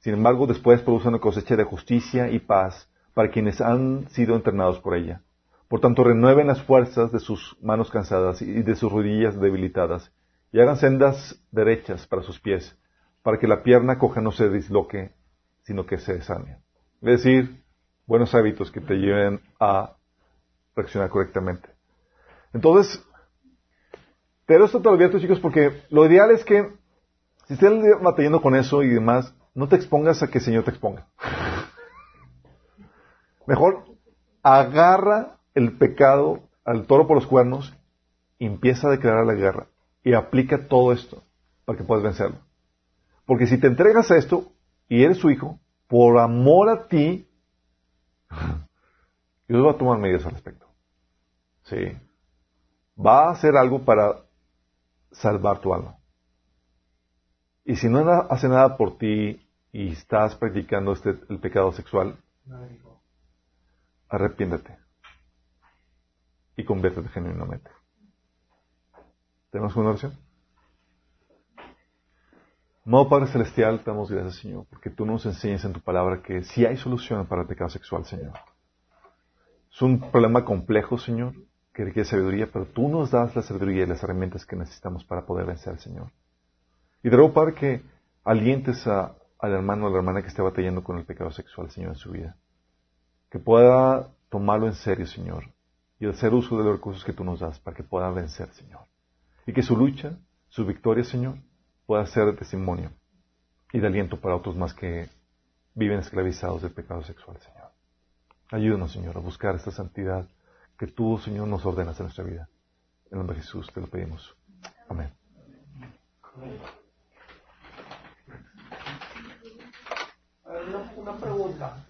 Sin embargo, después produce una cosecha de justicia y paz para quienes han sido entrenados por ella. Por tanto, renueven las fuerzas de sus manos cansadas y de sus rodillas debilitadas, y hagan sendas derechas para sus pies, para que la pierna coja no se disloque, sino que se sane. Es decir, buenos hábitos que te lleven a reaccionar correctamente. Entonces, pero esto te lo advierto, chicos, porque lo ideal es que, si estás batallando con eso y demás, no te expongas a que el Señor te exponga. Mejor agarra el pecado al toro por los cuernos empieza a declarar la guerra y aplica todo esto para que puedas vencerlo. Porque si te entregas a esto y eres su hijo, por amor a ti, *laughs* Dios va a tomar medidas al respecto. Sí. Va a hacer algo para salvar tu alma. Y si no hace nada por ti y estás practicando este, el pecado sexual, arrepiéntete y conviértete genuinamente. ¿Tenemos una oración? Amado Padre Celestial, damos gracias, Señor, porque tú nos enseñas en tu palabra que si hay solución para el pecado sexual, Señor. Es un problema complejo, Señor, que requiere sabiduría, pero tú nos das la sabiduría y las herramientas que necesitamos para poder vencer, Señor. Y te ruego, Padre, que alientes a, al hermano o a la hermana que esté batallando con el pecado sexual, Señor, en su vida. Que pueda tomarlo en serio, Señor, y hacer uso de los recursos que tú nos das para que pueda vencer, Señor. Y que su lucha, su victoria, Señor, pueda ser de testimonio y de aliento para otros más que viven esclavizados del pecado sexual, Señor. Ayúdanos, Señor, a buscar esta santidad que tú, Señor, nos ordenas en nuestra vida. En nombre de Jesús te lo pedimos. Amén. Una pregunta.